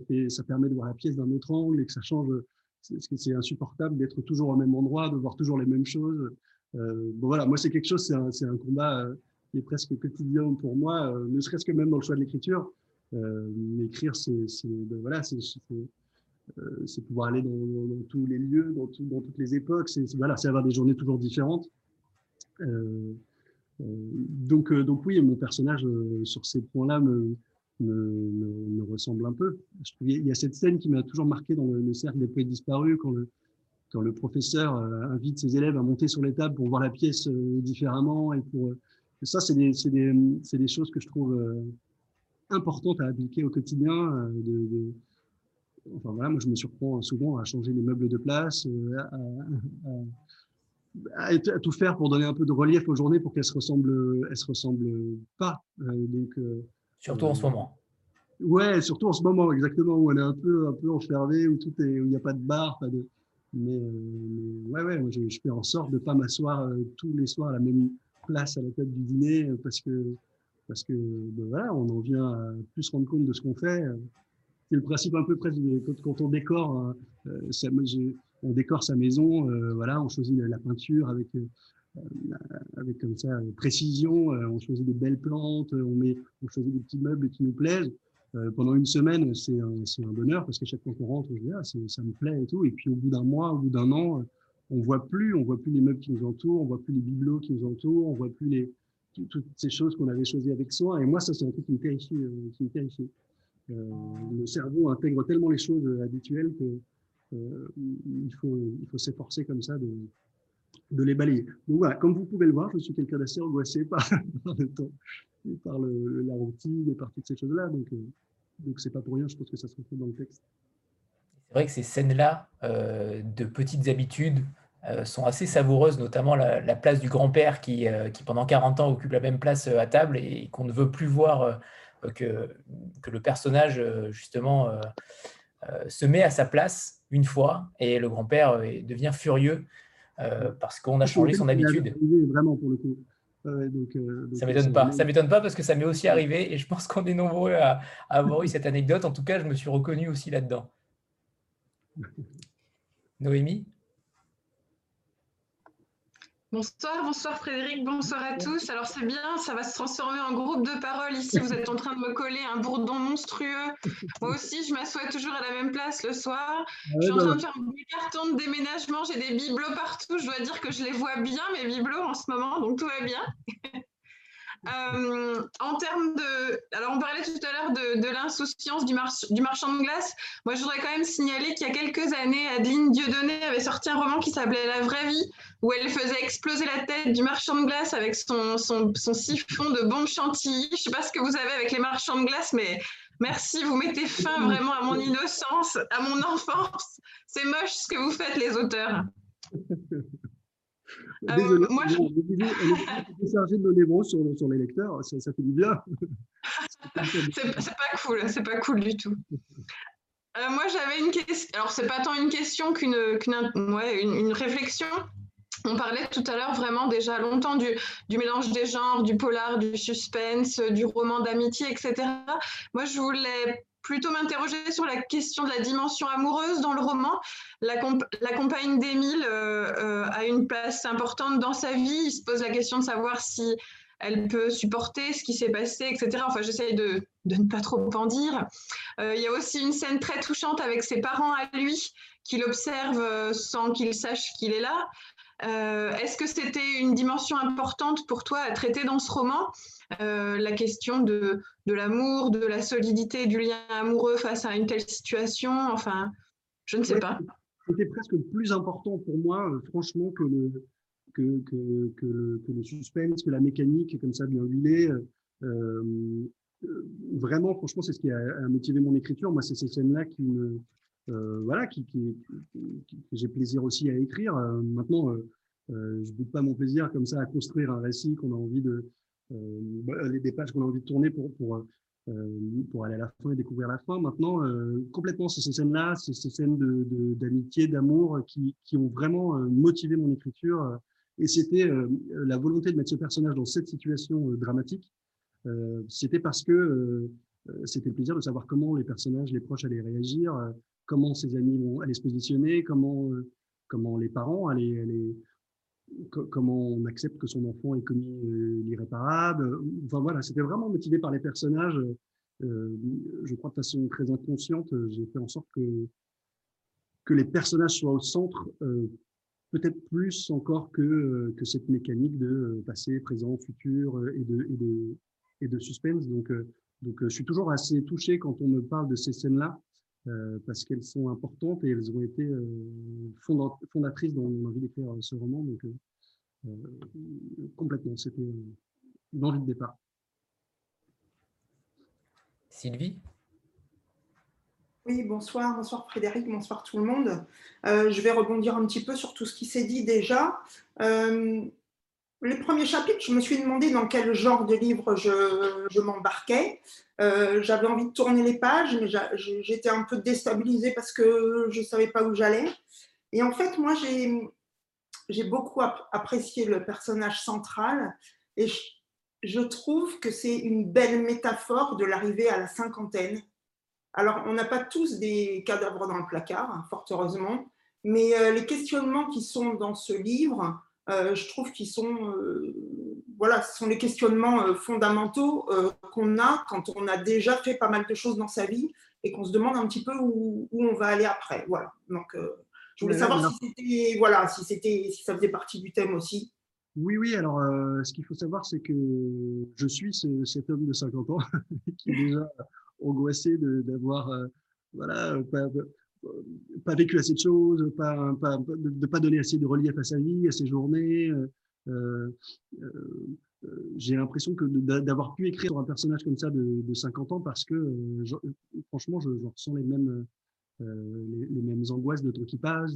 permet de voir la pièce d'un autre angle et que ça change c'est insupportable d'être toujours au même endroit, de voir toujours les mêmes choses. Euh, bon voilà, moi c'est quelque chose, c'est un, combat euh, qui est presque quotidien pour moi, euh, ne serait-ce que même dans le choix de l'écriture. Euh, écrire, c'est ben voilà, c'est pouvoir aller dans, tous les lieux, dans toutes les époques. C'est voilà, c'est avoir des journées toujours différentes. donc donc oui, mon personnage sur ces points-là me me, ressemble un peu. Il y a cette scène qui m'a toujours marqué dans le, cercle des poètes disparus, quand le, quand le professeur euh, invite ses élèves à monter sur les tables pour voir la pièce euh, différemment. Et pour, ça, c'est des, des, des, choses que je trouve euh, importantes à appliquer au quotidien. Enfin voilà, moi je me surprends souvent à changer les meubles de place, à, tout faire pour donner un peu de relief aux journées pour qu'elles se se ressemblent pas. donc Surtout en ce moment. Ouais, surtout en ce moment, exactement, où on est un peu, un où il n'y a pas de bar, pas de. Mais, euh, ouais, ouais, moi, je, fais en sorte de pas m'asseoir euh, tous les soirs à la même place à la table du dîner, euh, parce que, parce que, ben on en vient à plus se rendre compte de ce qu'on fait. C'est le principe un peu presque quand, on décore, hein, ça, on décore sa maison, voilà, on choisit la, la peinture avec avec comme ça précision. on choisit des belles plantes, on, met, on choisit des petits meubles qui nous plaisent. pendant une semaine, c'est un, un, bonheur parce qu'à chaque fois qu'on rentre, on se dit, ah, ça me plaît et tout. Et puis au bout d'un mois, au bout d'un an, on voit plus, on voit plus les meubles qui nous entourent, on voit plus les bibelots qui nous entourent, on voit plus les, toutes ces choses qu'on avait choisies avec soin. Et moi, ça, c'est un truc qui me terrifie. qui me terrifie. Euh, le cerveau intègre tellement les choses habituelles que euh, il faut, il faut s'efforcer comme ça de, de les balayer. Donc voilà, comme vous pouvez le voir, je suis quelqu'un d'assez angoissé par, <laughs> le temps, et par la routine et par toutes ces choses-là. Donc, euh, donc c'est pas pour rien, je pense que ça se retrouve dans le texte. C'est vrai que ces scènes-là euh, de petites habitudes euh, sont assez savoureuses, notamment la, la place du grand-père qui, euh, qui, pendant 40 ans, occupe la même place à table et qu'on ne veut plus voir que, que, le personnage, justement, se met à sa place une fois et le grand-père devient furieux parce qu'on a changé son habitude. Vraiment, pour le coup. donc, ça m'étonne pas. Ça m'étonne pas parce que ça m'est aussi arrivé et je pense qu'on est nombreux à, à, avoir eu cette anecdote. En tout cas, je me suis reconnu aussi là-dedans. <laughs> Noémie? Bonsoir, bonsoir Frédéric, bonsoir à tous. Alors c'est bien, ça va se transformer en groupe de parole ici. Vous êtes en train de me coller un bourdon monstrueux. Moi aussi, je m'assois toujours à la même place le soir. Je suis en train de faire des cartons de déménagement. J'ai des bibelots partout. Je dois dire que je les vois bien, mes bibelots en ce moment, donc tout va bien. Euh, en termes de. Alors, on parlait tout à l'heure de, l'insouciance du, marchand de glace. Moi, je voudrais quand même signaler qu'il y a quelques années, Adeline Dieudonné avait sorti un roman qui s'appelait La vraie vie, où elle faisait exploser la tête du marchand de glace avec son, son, siphon de bombes chantilly. Je ne sais pas ce que vous avez avec les marchands de glace, mais merci, vous mettez fin vraiment à mon innocence, à mon enfance. C'est moche ce que vous faites, les auteurs. <laughs> Désolé, moi, je... <laughs> on est chargé de donner bon sur, sur les lecteurs, ça, ça fait du bien. <laughs> c'est pas cool, c'est pas cool du tout. Euh, moi, j'avais une question. Alors, c'est pas tant une question qu'une ouais, une, une, réflexion. On parlait tout à l'heure vraiment déjà longtemps du, du, mélange des genres, du polar, du suspense, du roman d'amitié, etc. Moi, je voulais plutôt m'interroger sur la question de la dimension amoureuse dans le roman. La, compagne d'Émile euh, euh, a une place importante dans sa vie. Il se pose la question de savoir si elle peut supporter ce qui s'est passé, etc. Enfin, j'essaye de, de, ne pas trop en dire. Euh, il y a aussi une scène très touchante avec ses parents à lui, qui l'observent sans qu'il sache qu'il est là. Est-ce que c'était une dimension importante pour toi à traiter dans ce roman euh, la question de, de l'amour, de la solidité du lien amoureux face à une telle situation? Enfin, je ne sais pas. C'était presque plus important pour moi, euh, franchement, que le, que, que, que, le, que, le, suspense, que la mécanique, comme ça, bien huilée. Euh, vraiment, franchement, c'est ce qui a, motivé mon écriture. Moi, c'est ces scènes-là qui me, voilà, qui, que j'ai plaisir aussi à écrire. maintenant, je ne doute pas mon plaisir comme ça à construire un récit qu'on a envie de, euh, bah, des pages qu'on a envie de tourner pour, pour, euh, aller à la fin et découvrir la fin. Maintenant, euh, complètement, c'est ces scènes-là, ces scènes d'amitié, d'amour qui, qui, ont vraiment motivé mon écriture. Et c'était la volonté de mettre ce personnage dans cette situation dramatique. c'était parce que c'était le plaisir de savoir comment les personnages, les proches allaient réagir, comment ses amis vont aller se positionner, comment, comment les parents allaient, allaient, comment on accepte que son enfant ait commis euh, l'irréparable. Enfin voilà, c'était vraiment motivé par les personnages. Euh, je crois de façon très inconsciente, j'ai fait en sorte que, que les personnages soient au centre, euh, peut-être plus encore que, que cette mécanique de passé, présent, futur et de, et de, et de suspense. Donc, donc je suis toujours assez touché quand on me parle de ces scènes-là. Euh, parce qu'elles sont importantes et elles ont été euh, fondatrices dans mon envie d'écrire ce roman. Donc, euh, complètement, c'était une envie de départ. Sylvie? Oui, bonsoir, bonsoir Frédéric, bonsoir tout le monde. je vais rebondir un petit peu sur tout ce qui s'est dit déjà. Les premiers chapitres, je me suis demandé dans quel genre de livre je, je m'embarquais. Euh, j'avais envie de tourner les pages, mais j'étais un peu déstabilisée parce que je ne savais pas où j'allais. Et en fait, moi, j'ai beaucoup apprécié le personnage central et je, trouve que c'est une belle métaphore de l'arrivée à la cinquantaine. Alors, on n'a pas tous des cadavres dans le placard, hein, fort heureusement, mais euh, les questionnements qui sont dans ce livre je trouve qu'ils sont, voilà, ce sont les questionnements fondamentaux qu'on a quand on a déjà fait pas mal de choses dans sa vie et qu'on se demande un petit peu où, où, on va aller après. Voilà. Donc, je voulais savoir si c'était, voilà, si c'était, si ça faisait partie du thème aussi. Oui, oui. Alors, euh, ce qu'il faut savoir, c'est que je suis cet homme de 50 ans <laughs> qui est déjà angoissé d'avoir, euh, voilà, pas, pas, vécu assez de choses, de ne pas donner assez de relief à sa vie, à ses journées. Euh, j'ai l'impression que d'avoir pu écrire sur un personnage comme ça de, de 50 ans parce que, franchement, je, ressens les mêmes, les, mêmes angoisses de temps qui passe.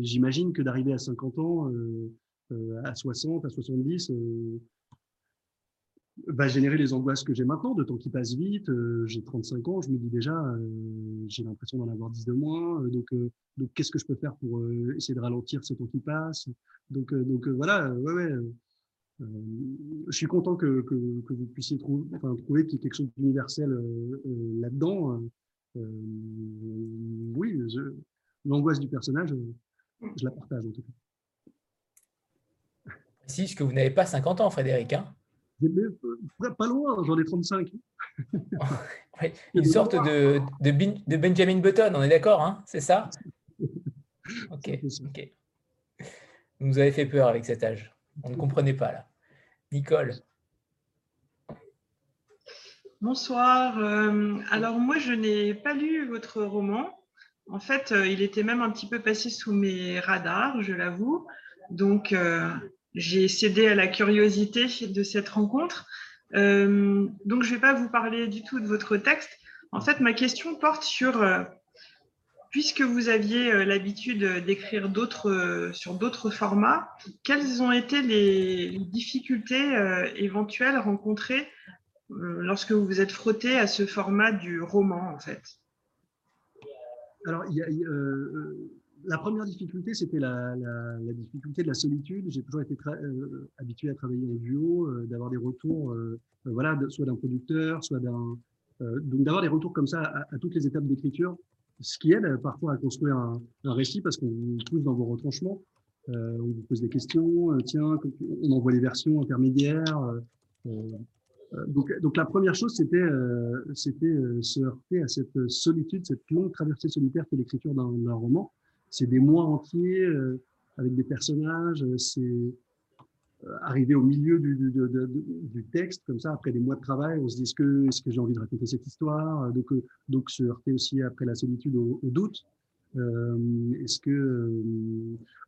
J'imagine que d'arriver à 50 ans, euh, à 60, à 70, euh, va générer les angoisses que j'ai maintenant, de temps qui passe vite. Euh, j'ai 35 ans, je me dis déjà, j'ai l'impression d'en avoir 10 de moins. donc, donc qu'est-ce que je peux faire pour essayer de ralentir ce temps qui passe? Donc, donc voilà, ouais, ouais. je suis content que, que, vous puissiez trouver, enfin, quelque chose d'universel là-dedans. oui, l'angoisse du personnage, je la partage en tout cas précise que vous n'avez pas 50 ans, Frédéric. Hein pas loin, j'en ai 35. <laughs> une sorte de, de, Benjamin Button, on est d'accord, hein c'est ça <laughs> Ok. ok. Vous nous avez fait peur avec cet âge. On ne comprenait pas là. Nicole. Bonsoir. Euh, alors moi, je n'ai pas lu votre roman. En fait, euh, il était même un petit peu passé sous mes radars, je l'avoue. Donc, euh, j'ai cédé à la curiosité de cette rencontre. Euh, donc, je ne vais pas vous parler du tout de votre texte. En fait, ma question porte sur, euh, puisque vous aviez euh, l'habitude d'écrire sur d'autres formats, quelles ont été les, difficultés éventuelles rencontrées lorsque vous vous êtes frotté à ce format du roman, en fait? Alors, il la première difficulté, c'était la, difficulté de la solitude. J'ai toujours été euh, habitué à travailler en duo, euh, d'avoir des retours, euh, voilà, soit d'un producteur, soit d'un, donc d'avoir des retours comme ça à, toutes les étapes d'écriture, ce qui aide parfois à construire un, récit parce qu'on vous pousse dans vos retranchements, on vous pose des questions, tiens, on envoie les versions intermédiaires. Donc, la première chose, c'était c'était se heurter à cette solitude, cette longue traversée solitaire qu'est l'écriture d'un roman c'est des mois entiers euh, avec des personnages, euh, c'est euh, arriver au milieu du, du, texte, comme ça, après des mois de travail, on se dit est-ce que, est que j'ai envie de raconter cette histoire? Donc, donc se heurter aussi après la solitude au, doute. est-ce que.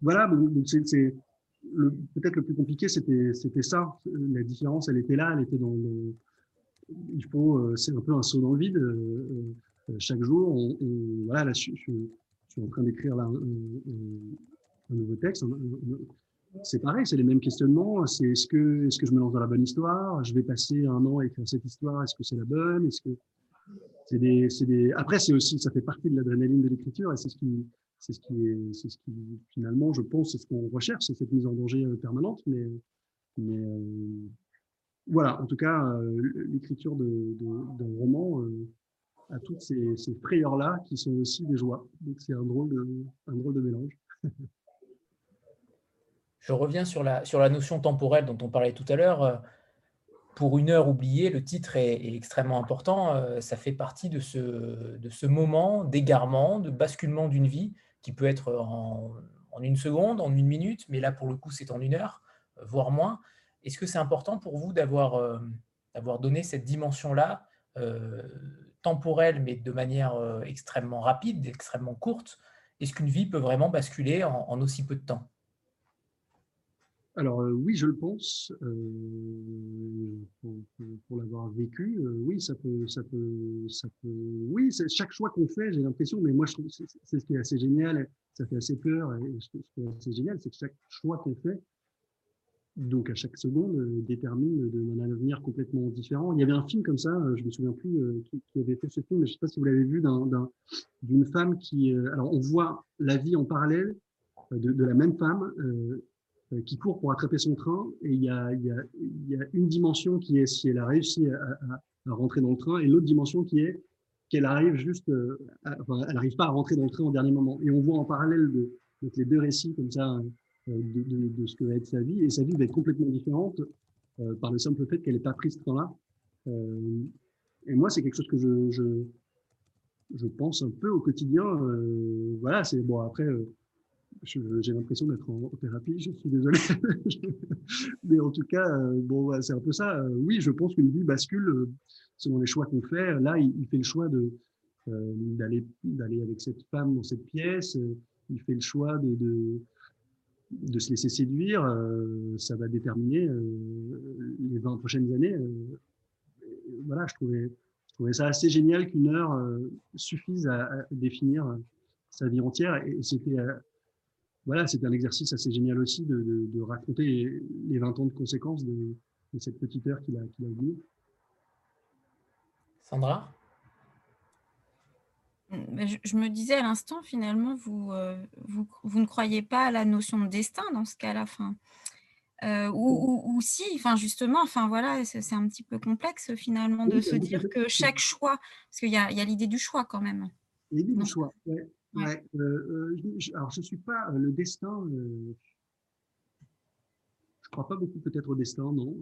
voilà, c'est. Peut-être le plus compliqué, c'était ça. La différence, elle était là, elle était dans. il faut. c'est un peu un saut dans le vide. chaque jour, on, voilà, là, je, suis en train d'écrire un, nouveau texte. C'est pareil, c'est les mêmes questionnements. C'est est-ce que, est-ce que je me lance dans la bonne histoire? Je vais passer un an à écrire cette histoire. Est-ce que c'est la bonne? Est-ce que c'est des, des, Après, c'est aussi, ça fait partie de l'adrénaline de l'écriture et c'est ce qui, c'est ce qui est, c'est ce qui finalement, je pense, c'est ce qu'on recherche, c'est cette mise en danger euh, permanente. Mais, mais euh, voilà, en tout cas, euh, l'écriture d'un roman à toutes ces, frayeurs-là qui sont aussi des joies. Donc c'est un drôle de, drôle de mélange. <laughs> Je reviens sur la, sur la notion temporelle dont on parlait tout à l'heure. Pour une heure oubliée, le titre est, extrêmement important. Ça fait partie de ce, de ce moment d'égarement, de basculement d'une vie qui peut être en, une seconde, en une minute, mais là pour le coup c'est en une heure, voire moins. Est-ce que c'est important pour vous d'avoir d'avoir donné cette dimension-là temporelle, mais de manière euh, extrêmement rapide, extrêmement courte, est-ce qu'une vie peut vraiment basculer en, aussi peu de temps? Alors euh, oui, je le pense. Euh, pour, l'avoir vécu, oui, ça peut, ça peut, ça peut. Oui, chaque choix qu'on fait, j'ai l'impression, mais moi c'est ce qui est assez génial. Ça fait assez peur. Et génial, c'est que chaque choix qu'on fait, donc à chaque seconde, euh, détermine de, un avenir complètement différent. Il y avait un film comme ça, euh, je me souviens plus euh, qui, avait fait ce film, mais je ne sais pas si vous l'avez vu, d'une femme qui, alors on voit la vie en parallèle de, la même femme qui court pour attraper son train, et il y a, il y a, il y a une dimension qui est si elle a réussi à, à, rentrer dans le train, et l'autre dimension qui est qu'elle arrive juste, enfin, elle n'arrive pas à rentrer dans le train au dernier moment. Et on voit en parallèle de, donc les deux récits comme ça de, ce que va être sa vie. Et sa vie va être complètement différente par le simple fait qu'elle n'est pas prise ce temps-là. et moi, c'est quelque chose que je, je, je, pense un peu au quotidien. voilà, c'est bon, après j'ai l'impression d'être en, thérapie, je suis désolé. <laughs> Mais en tout cas, euh, bon, c'est un peu ça. Euh, oui, je pense qu'une vie bascule euh, selon les choix qu'on fait. Là, il, fait le choix de d'aller d'aller avec cette femme dans cette pièce. il fait le choix de, de, de se laisser séduire. ça va déterminer les 20 prochaines années. voilà, je trouvais, ça assez génial qu'une heure suffise à, définir sa vie entière. Et c'était voilà, c'est un exercice assez génial aussi de, raconter les 20 ans de conséquences de, cette petite heure qu'il a, qu'il a Sandra? Je, me disais à l'instant, finalement, vous, euh, vous, vous, ne croyez pas à la notion de destin dans ce cas-là. Euh, ou, si, enfin justement, enfin voilà, c'est un petit peu complexe finalement de se dire que chaque choix, parce qu'il y a, l'idée du choix quand même. L'idée du choix, oui. Ouais. Euh, euh, je, alors, je suis pas le destin. Euh, je crois pas beaucoup peut-être au destin, non.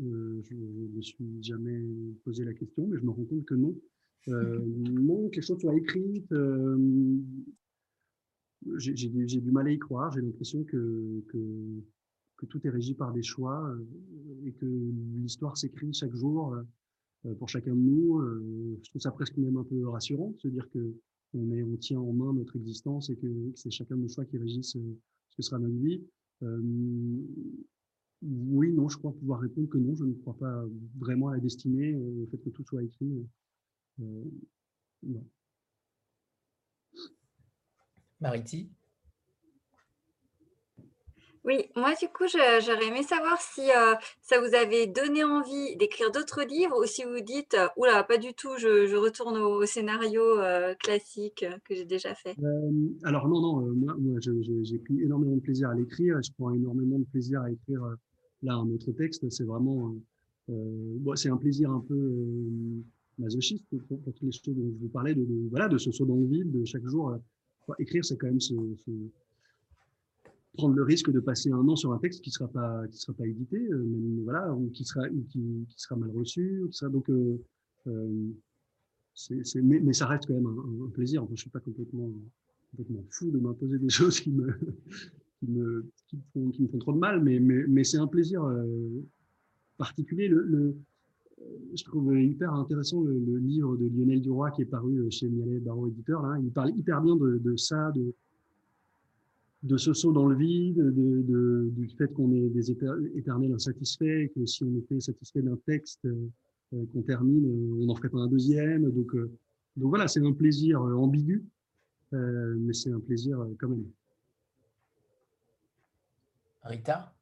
je ne me suis jamais posé la question, mais je me rends compte que non. Non, quelque chose soit écrite. j'ai du mal à y croire. J'ai l'impression que, que, que, tout est régi par des choix et que l'histoire s'écrit chaque jour pour chacun de nous. je trouve ça presque même un peu rassurant de se dire que on, est, on tient en main notre existence et que, c'est chacun de nos choix qui régissent euh, ce que sera notre vie. Euh, oui, non, je crois pouvoir répondre que non, je ne crois pas vraiment à la destinée, euh, au fait que tout soit écrit. Mariti? Oui, moi du coup, j'aurais aimé savoir si euh, ça vous avait donné envie d'écrire d'autres livres ou si vous dites euh, oula, pas du tout, je, retourne au, scénario euh, classique que j'ai déjà fait. alors non, non, moi, j'ai pris énormément de plaisir à l'écrire et je prends énormément de plaisir à écrire là un autre texte. C'est vraiment, c'est un plaisir un peu masochiste pour, toutes les choses dont je vous parlais, de, voilà, de ce saut dans le vide, de chaque jour. écrire, c'est quand même ce prendre le risque de passer un an sur un texte qui sera pas sera pas édité euh, voilà ou qui sera qui, sera mal reçu donc euh, euh, mais, ça reste quand même un, plaisir. Enfin, je suis pas complètement complètement fou de m'imposer des <laughs> choses qui me qui me qui me, font, qui me font trop de mal mais mais, c'est un plaisir euh, particulier je trouve hyper intéressant le, le, livre de Lionel Duroy qui est paru chez Mialet Barreau Éditeur. Là. Il parle hyper bien de, de ça, de, de ce saut dans le vide, de, du fait qu'on est des éternels insatisfaits, et que si on était satisfait d'un texte euh, qu'on termine, euh, on n'en ferait pas un deuxième. Donc, euh, donc voilà, c'est un plaisir ambigu, mais c'est un plaisir quand même. Rita?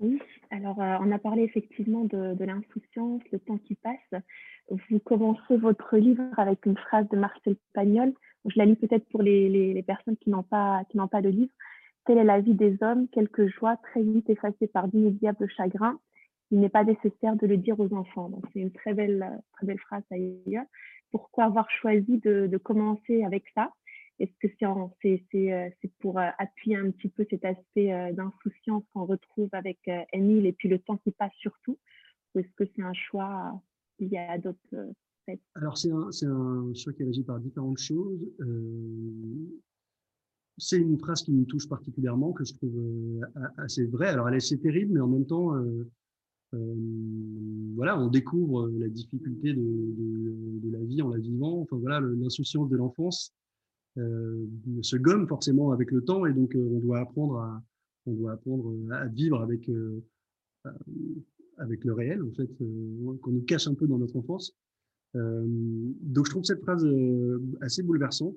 Oui, alors on a parlé effectivement de, l'insouciance, le temps qui passe. Vous commencez votre livre avec une phrase de Marcel Pagnol je la lis peut-être pour les, personnes qui n'ont pas, de livre. Telle est la vie des hommes, quelques joies très vite effacées par d'inoubliables chagrins. Il n'est pas nécessaire de le dire aux enfants. Donc, c'est une très belle, très belle phrase d'ailleurs. Pourquoi avoir choisi de commencer avec ça? Est-ce que c'est, euh, pour euh, appuyer un petit peu cet aspect euh, d'insouciance qu'on retrouve avec Émile et puis le temps qui passe surtout? Ou est-ce que c'est un choix lié à d'autres alors, c'est un, choix qui est régi par différentes choses. C'est une phrase qui me touche particulièrement, que je trouve assez vraie. Alors, elle est assez terrible, mais en même temps, voilà, on découvre la difficulté de, de, la vie en la vivant. Enfin, voilà, l'insouciance de l'enfance se gomme forcément avec le temps, et donc on doit apprendre à, on doit apprendre à vivre avec, avec le réel, en fait, qu'on nous cache un peu dans notre enfance. Euh, donc je trouve cette phrase euh, assez bouleversante.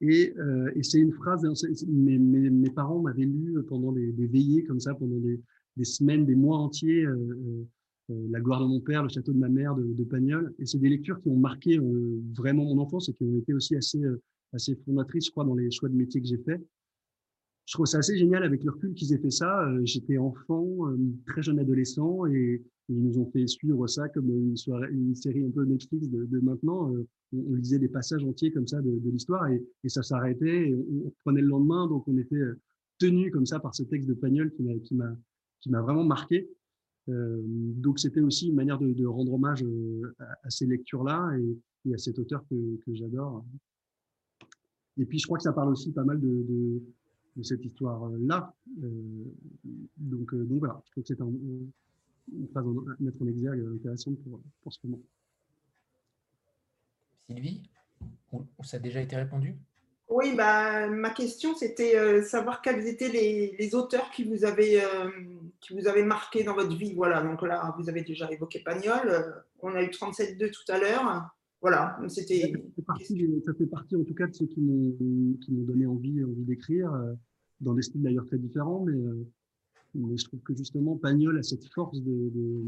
Et, euh, c'est une phrase, mes, mes, mes parents m'avaient lu pendant des, veillées comme ça, pendant des, des semaines, des mois entiers, La gloire de mon père, Le château de ma mère de, de Pagnol. Et c'est des lectures qui ont marqué vraiment mon enfance et qui ont été aussi assez, assez fondatrices, je crois, dans les choix de métier que j'ai faits. je trouve ça assez génial avec le recul qu'ils aient fait ça. J'étais enfant, très jeune adolescent, et, ils nous ont fait suivre ça comme une, série un peu Netflix de, maintenant. On, lisait des passages entiers comme ça de, l'histoire, et, ça s'arrêtait, on, reprenait le lendemain, donc on était tenu comme ça par ce texte de Pagnol qui m'a vraiment marqué. Euh, donc c'était aussi une manière de, rendre hommage à, ces lectures-là et, à cet auteur que j'adore. Et puis je crois que ça parle aussi pas mal de, de, de cette histoire-là. Euh, donc, euh, donc voilà, je trouve que c'est un, une phrase à mettre en exergue intéressante pour, pour ce moment. Sylvie, ça a déjà été répondu? Oui, bah, ma question, c'était euh, savoir quels étaient les, les auteurs qui vous, avaient, euh, qui vous avaient marqué dans votre vie. Voilà, donc là, vous avez déjà évoqué Pagnol. Euh, on a eu 37.2 tout à l'heure. Voilà, c'était. Ça, ça, fait partie, en tout cas, de ceux qui m'ont donné envie, envie d'écrire, euh, dans des styles d'ailleurs très différents. Mais, euh, mais, je trouve que justement, Pagnol a cette force de, de,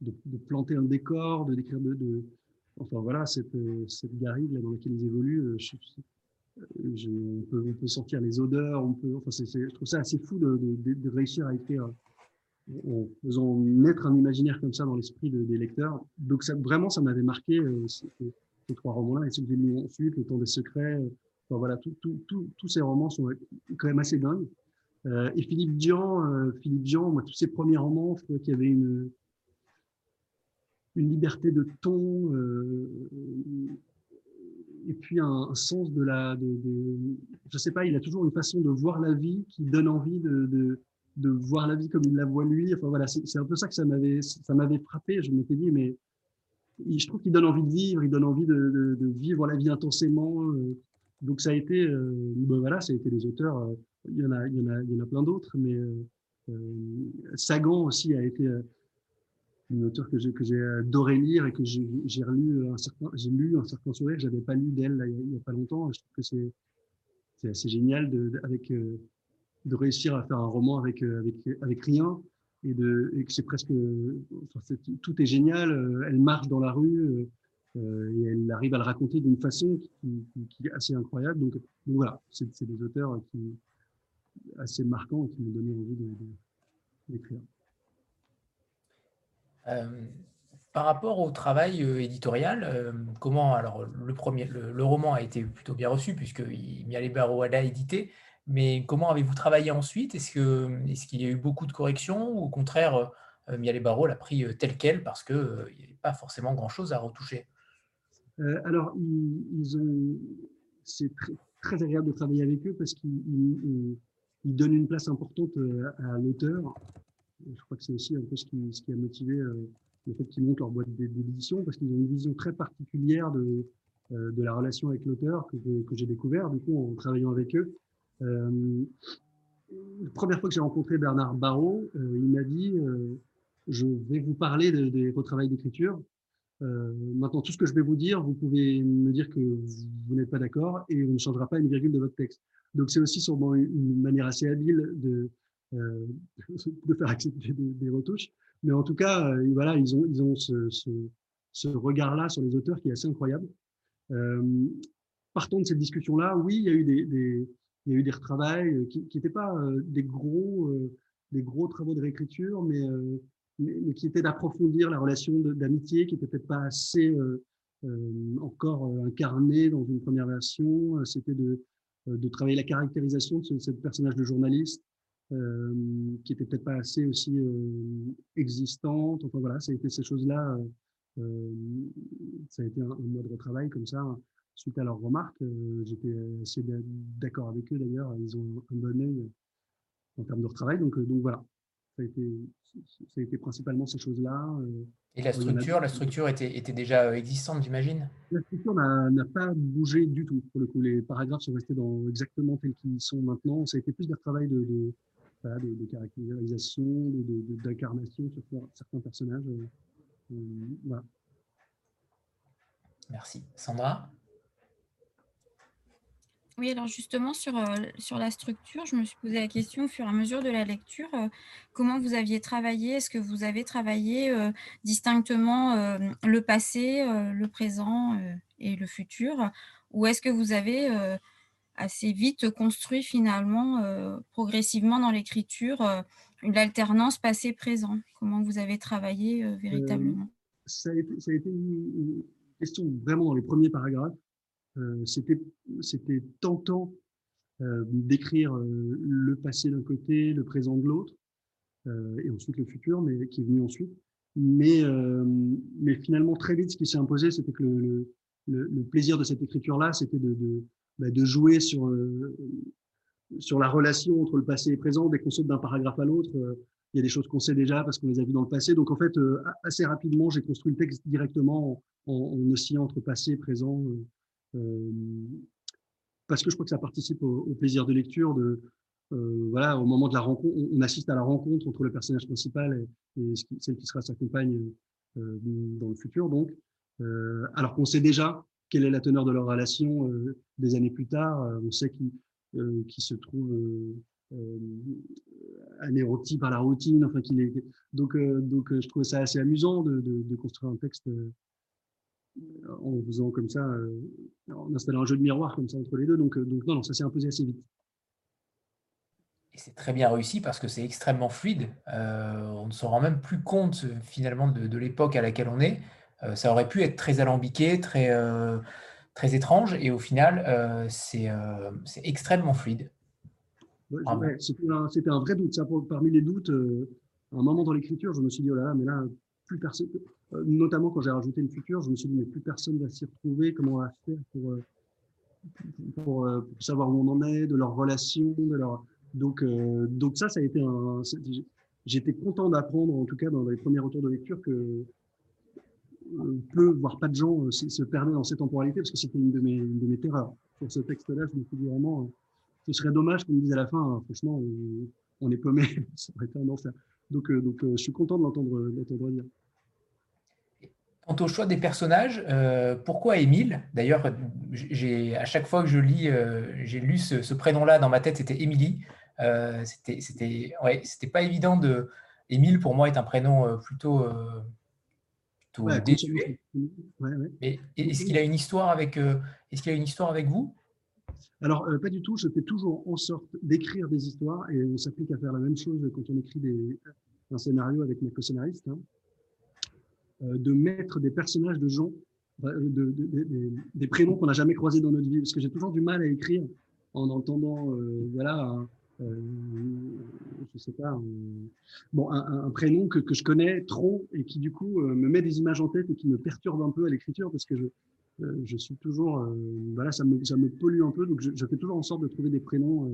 de, de planter un décor, de décrire de, de Enfin voilà, cette, cette garrigue là, dans laquelle ils évoluent, euh, je, je, on, peut, on, peut, sentir les odeurs, on peut, enfin je trouve ça assez fou de, réussir à écrire en faisant naître un imaginaire comme ça dans l'esprit des lecteurs. Donc ça, vraiment, ça m'avait marqué euh, ces, trois romans-là et ceux que j'ai lu ensuite, Le Temps des Secrets. Euh, enfin voilà, tout, tout, tout, tous ces romans sont quand même assez dingues. Euh, et Philippe Dian, euh, Philippe Dian, moi, tous ses premiers romans, je trouvais qu'il y avait une, une liberté de ton euh, et puis un, un, sens de la de, de, je sais pas il a toujours une façon de voir la vie qui donne envie de, de, de voir la vie comme il la voit lui. Enfin voilà c'est un peu ça que ça m'avait ça m'avait frappé. Je m'étais dit mais je trouve qu'il donne envie de vivre il donne envie de, de vivre la vie intensément euh, donc ça a été euh, ben voilà ça a été les auteurs euh, il y en a il y en a il y en a plein d'autres mais Sagan aussi a été une auteure que j'ai que j'ai adoré lire et que j'ai relu un certain j'ai lu un certain sourire j'avais pas lu d'elle il y a pas longtemps. Je trouve que c'est c'est assez génial de, avec euh, de réussir à faire un roman avec euh, avec avec rien et de et que c'est presque enfin, est, tout est génial euh, elle marche dans la rue euh, et elle arrive à le raconter d'une façon qui, qui, est assez incroyable. Donc, donc voilà c'est des auteurs qui assez marquants qui m'ont donné envie d'écrire. Euh, par rapport au travail euh, éditorial, euh, comment alors le premier le, roman a été plutôt bien reçu puisque Miale Barroa l'a édité, mais comment avez-vous travaillé ensuite? Est-ce que est-ce qu'il y a eu beaucoup de corrections ou au contraire euh, Miale Barroa l'a pris tel quel parce que euh, il n'y avait pas forcément grand-chose à retoucher? Euh, Alors c'est très, agréable de travailler avec eux parce qu'ils ils, ils donnent une place importante à l'auteur. Je crois que c'est aussi un peu ce qui, a motivé euh, le fait qu'ils montent leur boîte d'édition, parce qu'ils ont une vision très particulière de, euh, de la relation avec l'auteur que, que j'ai découvert, du coup, en travaillant avec eux. Euh, la première fois que j'ai rencontré Bernard Barrault, euh, il m'a dit euh, Je vais vous parler de, des retravails d'écriture. Euh, maintenant, tout ce que je vais vous dire, vous pouvez me dire que vous, n'êtes pas d'accord et on ne changera pas une virgule de votre texte. Donc, c'est aussi sûrement une, manière assez habile de, <laughs> de faire accepter des, retouches. Mais en tout cas, voilà, ils ont, ce, regard-là sur les auteurs qui est assez incroyable. Partant de cette discussion-là, oui, il y a eu des, il y a eu des retravails qui n'étaient pas des gros, des gros travaux de réécriture, mais, mais, mais qui étaient d'approfondir la relation d'amitié, qui n'était peut-être pas assez euh, encore incarnée dans une première version. C'était de, de travailler la caractérisation de ce, ce personnage de journaliste, euh, qui était peut-être pas assez aussi euh, existante. Enfin voilà, ça a été ces choses-là. Euh, ça a été un, un, mode de travail comme ça. Suite à leurs remarques, j'étais assez d'accord avec eux d'ailleurs. Ils ont un bon œil en termes de retravail. Donc, donc voilà, ça a été, ça a été principalement ces choses-là. Et la structure, la structure était, était déjà existante, j'imagine? La structure n'a pas bougé du tout. Pour le coup, les paragraphes sont restés dans exactement tels qu'ils sont maintenant. Ça a été plus d'un travail de, de, voilà, de, de, caractérisation, d'incarnation sur certains personnages. Euh, euh, voilà. Merci. Sandra? Oui, alors justement, sur, euh, sur la structure, je me suis posé la question au fur et à mesure de la lecture, euh, comment vous aviez travaillé? Est-ce que vous avez travaillé euh, distinctement le passé, le présent et le futur? Ou est-ce que vous avez assez vite construit finalement, progressivement dans l'écriture, l'alternance passé-présent? Comment vous avez travaillé véritablement? ça a, été, ça a, été, une question vraiment dans les premiers paragraphes. C'était tentant d'écrire le passé d'un côté, le présent de l'autre, et ensuite le futur, mais qui est venu ensuite. Mais, mais finalement, très vite, ce qui s'est imposé, c'était que le, le, plaisir de cette écriture-là, c'était de, de, bah, jouer sur, euh, sur la relation entre le passé et le présent. Dès qu'on saute d'un paragraphe à l'autre, euh, il y a des choses qu'on sait déjà parce qu'on les a vues dans le passé. Donc en fait, euh, assez rapidement, j'ai construit le texte directement en, en, oscillant entre passé et présent. Parce que je crois que ça participe au, plaisir de lecture. Voilà, au moment de la rencontre, on, assiste à la rencontre entre le personnage principal et, et celle qui sera sa compagne dans le futur. Donc, alors qu'on sait déjà quelle est la teneur de leur relation des années plus tard. On sait qu'ils qu se trouvent anérotis par la routine. Enfin, qu'il est... Donc, donc je trouvais ça assez amusant de construire un texte en faisant comme ça, en installant un jeu de miroir comme ça entre les deux. Donc, donc non, non, ça s'est imposé assez vite. Et c'est très bien réussi parce que c'est extrêmement fluide. Euh, on ne se rend même plus compte finalement de, de l'époque à laquelle on est. Euh, ça aurait pu être très alambiqué, très, euh, très étrange, et au final, euh, c'est extrêmement fluide. C'était un, vrai doute. Ça, parmi les doutes, à un moment dans l'écriture, je me suis dit, oh là là, mais là, plus personne, notamment quand j'ai rajouté le futur, je me suis dit, mais plus personne va s'y retrouver, comment on va faire pour, pour, savoir où on en est, de leur relation, de leur... Donc, donc ça, ça a été un... J'étais content d'apprendre, en tout cas dans les premiers retours de lecture, que peu, voire pas de gens euh, se perdaient dans cette temporalité, parce que c'était une, de mes, une de mes terreurs. Sur ce texte-là, je me suis dit vraiment, euh, ce serait dommage qu'on me dise à la fin, hein, franchement, on, est paumé, <laughs> ça aurait été un enfer. Donc, euh, donc je suis content de l'entendre dire. Quant au choix des personnages, pourquoi Émile? D'ailleurs, à chaque fois que je lis, j'ai lu ce, prénom-là dans ma tête, c'était Émilie. c'était, c'était, ouais, c'était pas évident de. Émile, pour moi, est un prénom plutôt mais est-ce qu'il a une histoire avec, euh, est-ce qu'il a une histoire avec vous? Alors, euh, pas du tout. Je fais toujours en sorte d'écrire des histoires et on s'applique à faire la même chose quand on écrit des, un scénario avec mes co-scénaristes, hein. Euh, de mettre des personnages de gens, de, des prénoms qu'on n'a jamais croisés dans notre vie. Parce que j'ai toujours du mal à écrire en entendant voilà, euh, je sais pas, un, bon, un, un prénom que, que, je connais trop et qui du coup euh, me met des images en tête et qui me perturbe un peu à l'écriture parce que je, euh, suis toujours, voilà, ça me, ça me pollue un peu, donc je, fais toujours en sorte de trouver des prénoms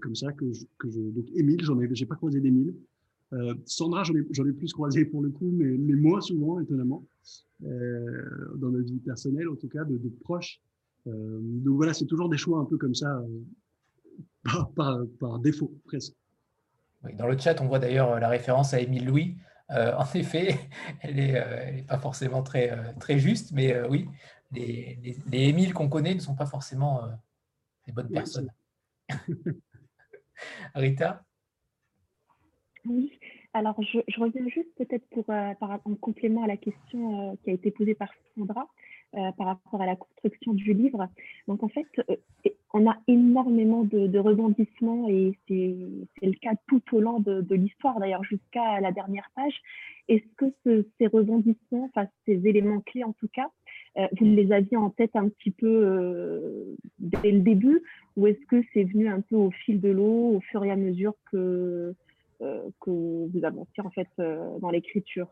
comme ça que je, je donc Émile, j'ai pas croisé d'Émile. Euh, Sandra, j'en ai, plus croisé pour le coup, mais, mais moins souvent, étonnamment, euh, dans notre vie personnelle, en tout cas, de, de proches. Euh, donc voilà, c'est toujours des choix un peu comme ça, <laughs> par, défaut, presque. dans le chat, on voit d'ailleurs la référence à Émile Louis. Euh, en effet, <laughs> elle n'est euh, pas forcément très, euh, très juste, mais oui, les, les, Émiles qu'on connaît ne sont pas forcément des bonnes personnes. <laughs> Rita? Oui, alors je, reviens juste peut-être pour en complément à la question qui a été posée par Sandra. Euh, par rapport à la construction du livre. Donc en fait, euh, on a énormément de, rebondissements et c'est le cas tout au long de, l'histoire, d'ailleurs jusqu'à la dernière page. Est-ce que ces rebondissements, enfin ces éléments clés en tout cas, euh, vous les aviez en tête un petit peu dès le début ou est-ce que c'est venu un peu au fil de l'eau, au fur et à mesure que, que vous avancez en fait dans l'écriture.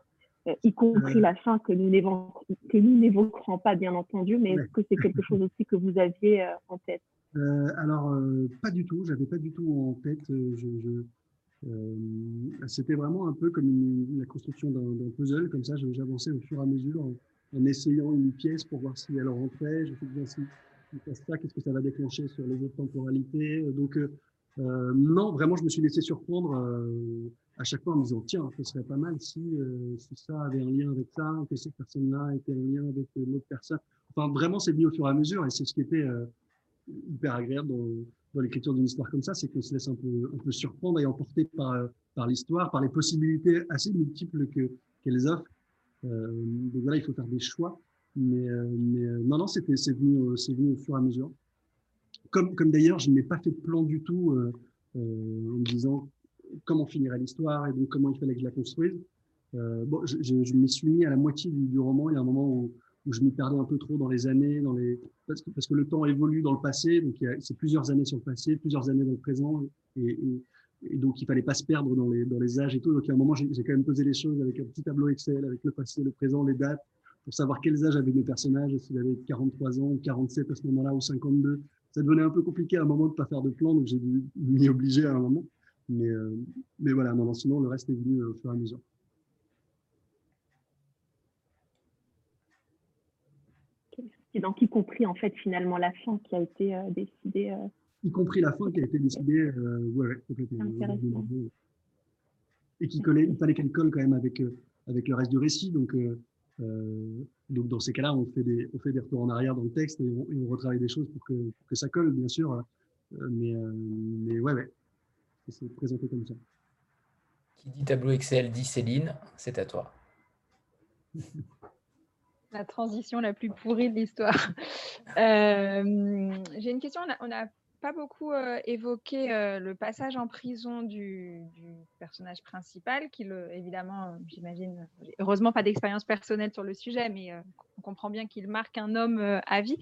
Euh, y compris la fin que nous n'évoquerons pas, bien entendu, mais est-ce que c'est quelque chose aussi que vous aviez euh, en tête? Euh, Alors, pas du tout, j'avais pas du tout en tête. Je, C'était vraiment un peu comme la construction d'un puzzle, comme ça, j'avançais au fur et à mesure en, essayant une pièce pour voir si elle rentrait, je sais bien si ça, qu'est-ce que ça va déclencher sur les autres temporalités? Donc, non, vraiment, je me suis laissé surprendre à chaque fois en me disant tiens, ce serait pas mal si, euh, si ça avait un lien avec ça, que cette personne-là était en lien avec euh, l'autre personne. Enfin, vraiment, c'est venu au fur et à mesure et c'est ce qui était euh, hyper agréable dans, dans l'écriture d'une histoire comme ça, c'est qu'on se laisse un peu, un peu surprendre et emporter par, par l'histoire, par les possibilités assez multiples que, qu'elles offrent. donc voilà, il faut faire des choix. Mais, mais non, non, c'était, c'est venu, c'est venu au fur et à mesure. Comme, d'ailleurs, je n'ai pas fait de plan du tout en me disant comment finirait l'histoire et donc comment il fallait que je la construise. bon, je, je, m'y suis mis à la moitié du, roman. Il y a un moment où, je m'y perdais un peu trop dans les années, dans les... Parce, que, le temps évolue dans le passé, donc c'est plusieurs années sur le passé, plusieurs années dans le présent, et, donc il fallait pas se perdre dans les, dans les âges et tout. Donc a un moment, j'ai quand même posé les choses avec un petit tableau Excel, avec le passé, le présent, les dates, pour savoir quels âges avaient mes personnages, s'ils avaient 43 ans, 47 à ce moment-là, ou 52. Ça devenait un peu compliqué à un moment de pas faire de plan, donc j'ai dû m'y obliger à un moment. Mais, euh, mais voilà, non, sinon le reste est venu au fur et à mesure. C'est donc y compris en fait finalement la fin qui a été euh, décidée. Euh, y compris la fin qui a été décidée, euh, ouais, complètement. Et qui collait, il fallait qu'elle colle quand même avec avec le reste du récit, donc. Donc dans ces cas-là, on fait des on fait des retours en arrière dans le texte et on, retravaille des choses pour que, pour que ça colle, bien sûr. mais mais ouais, ouais, c'est présenté comme ça. Qui dit tableau Excel dit Céline, c'est à toi. la transition la plus pourrie de l'histoire. Euh, j'ai une question. On n'a pas beaucoup euh, évoqué euh, le passage en prison du, personnage principal, qui, le, évidemment, j'imagine, heureusement pas d'expérience personnelle sur le sujet, mais on comprend bien qu'il marque un homme à vie.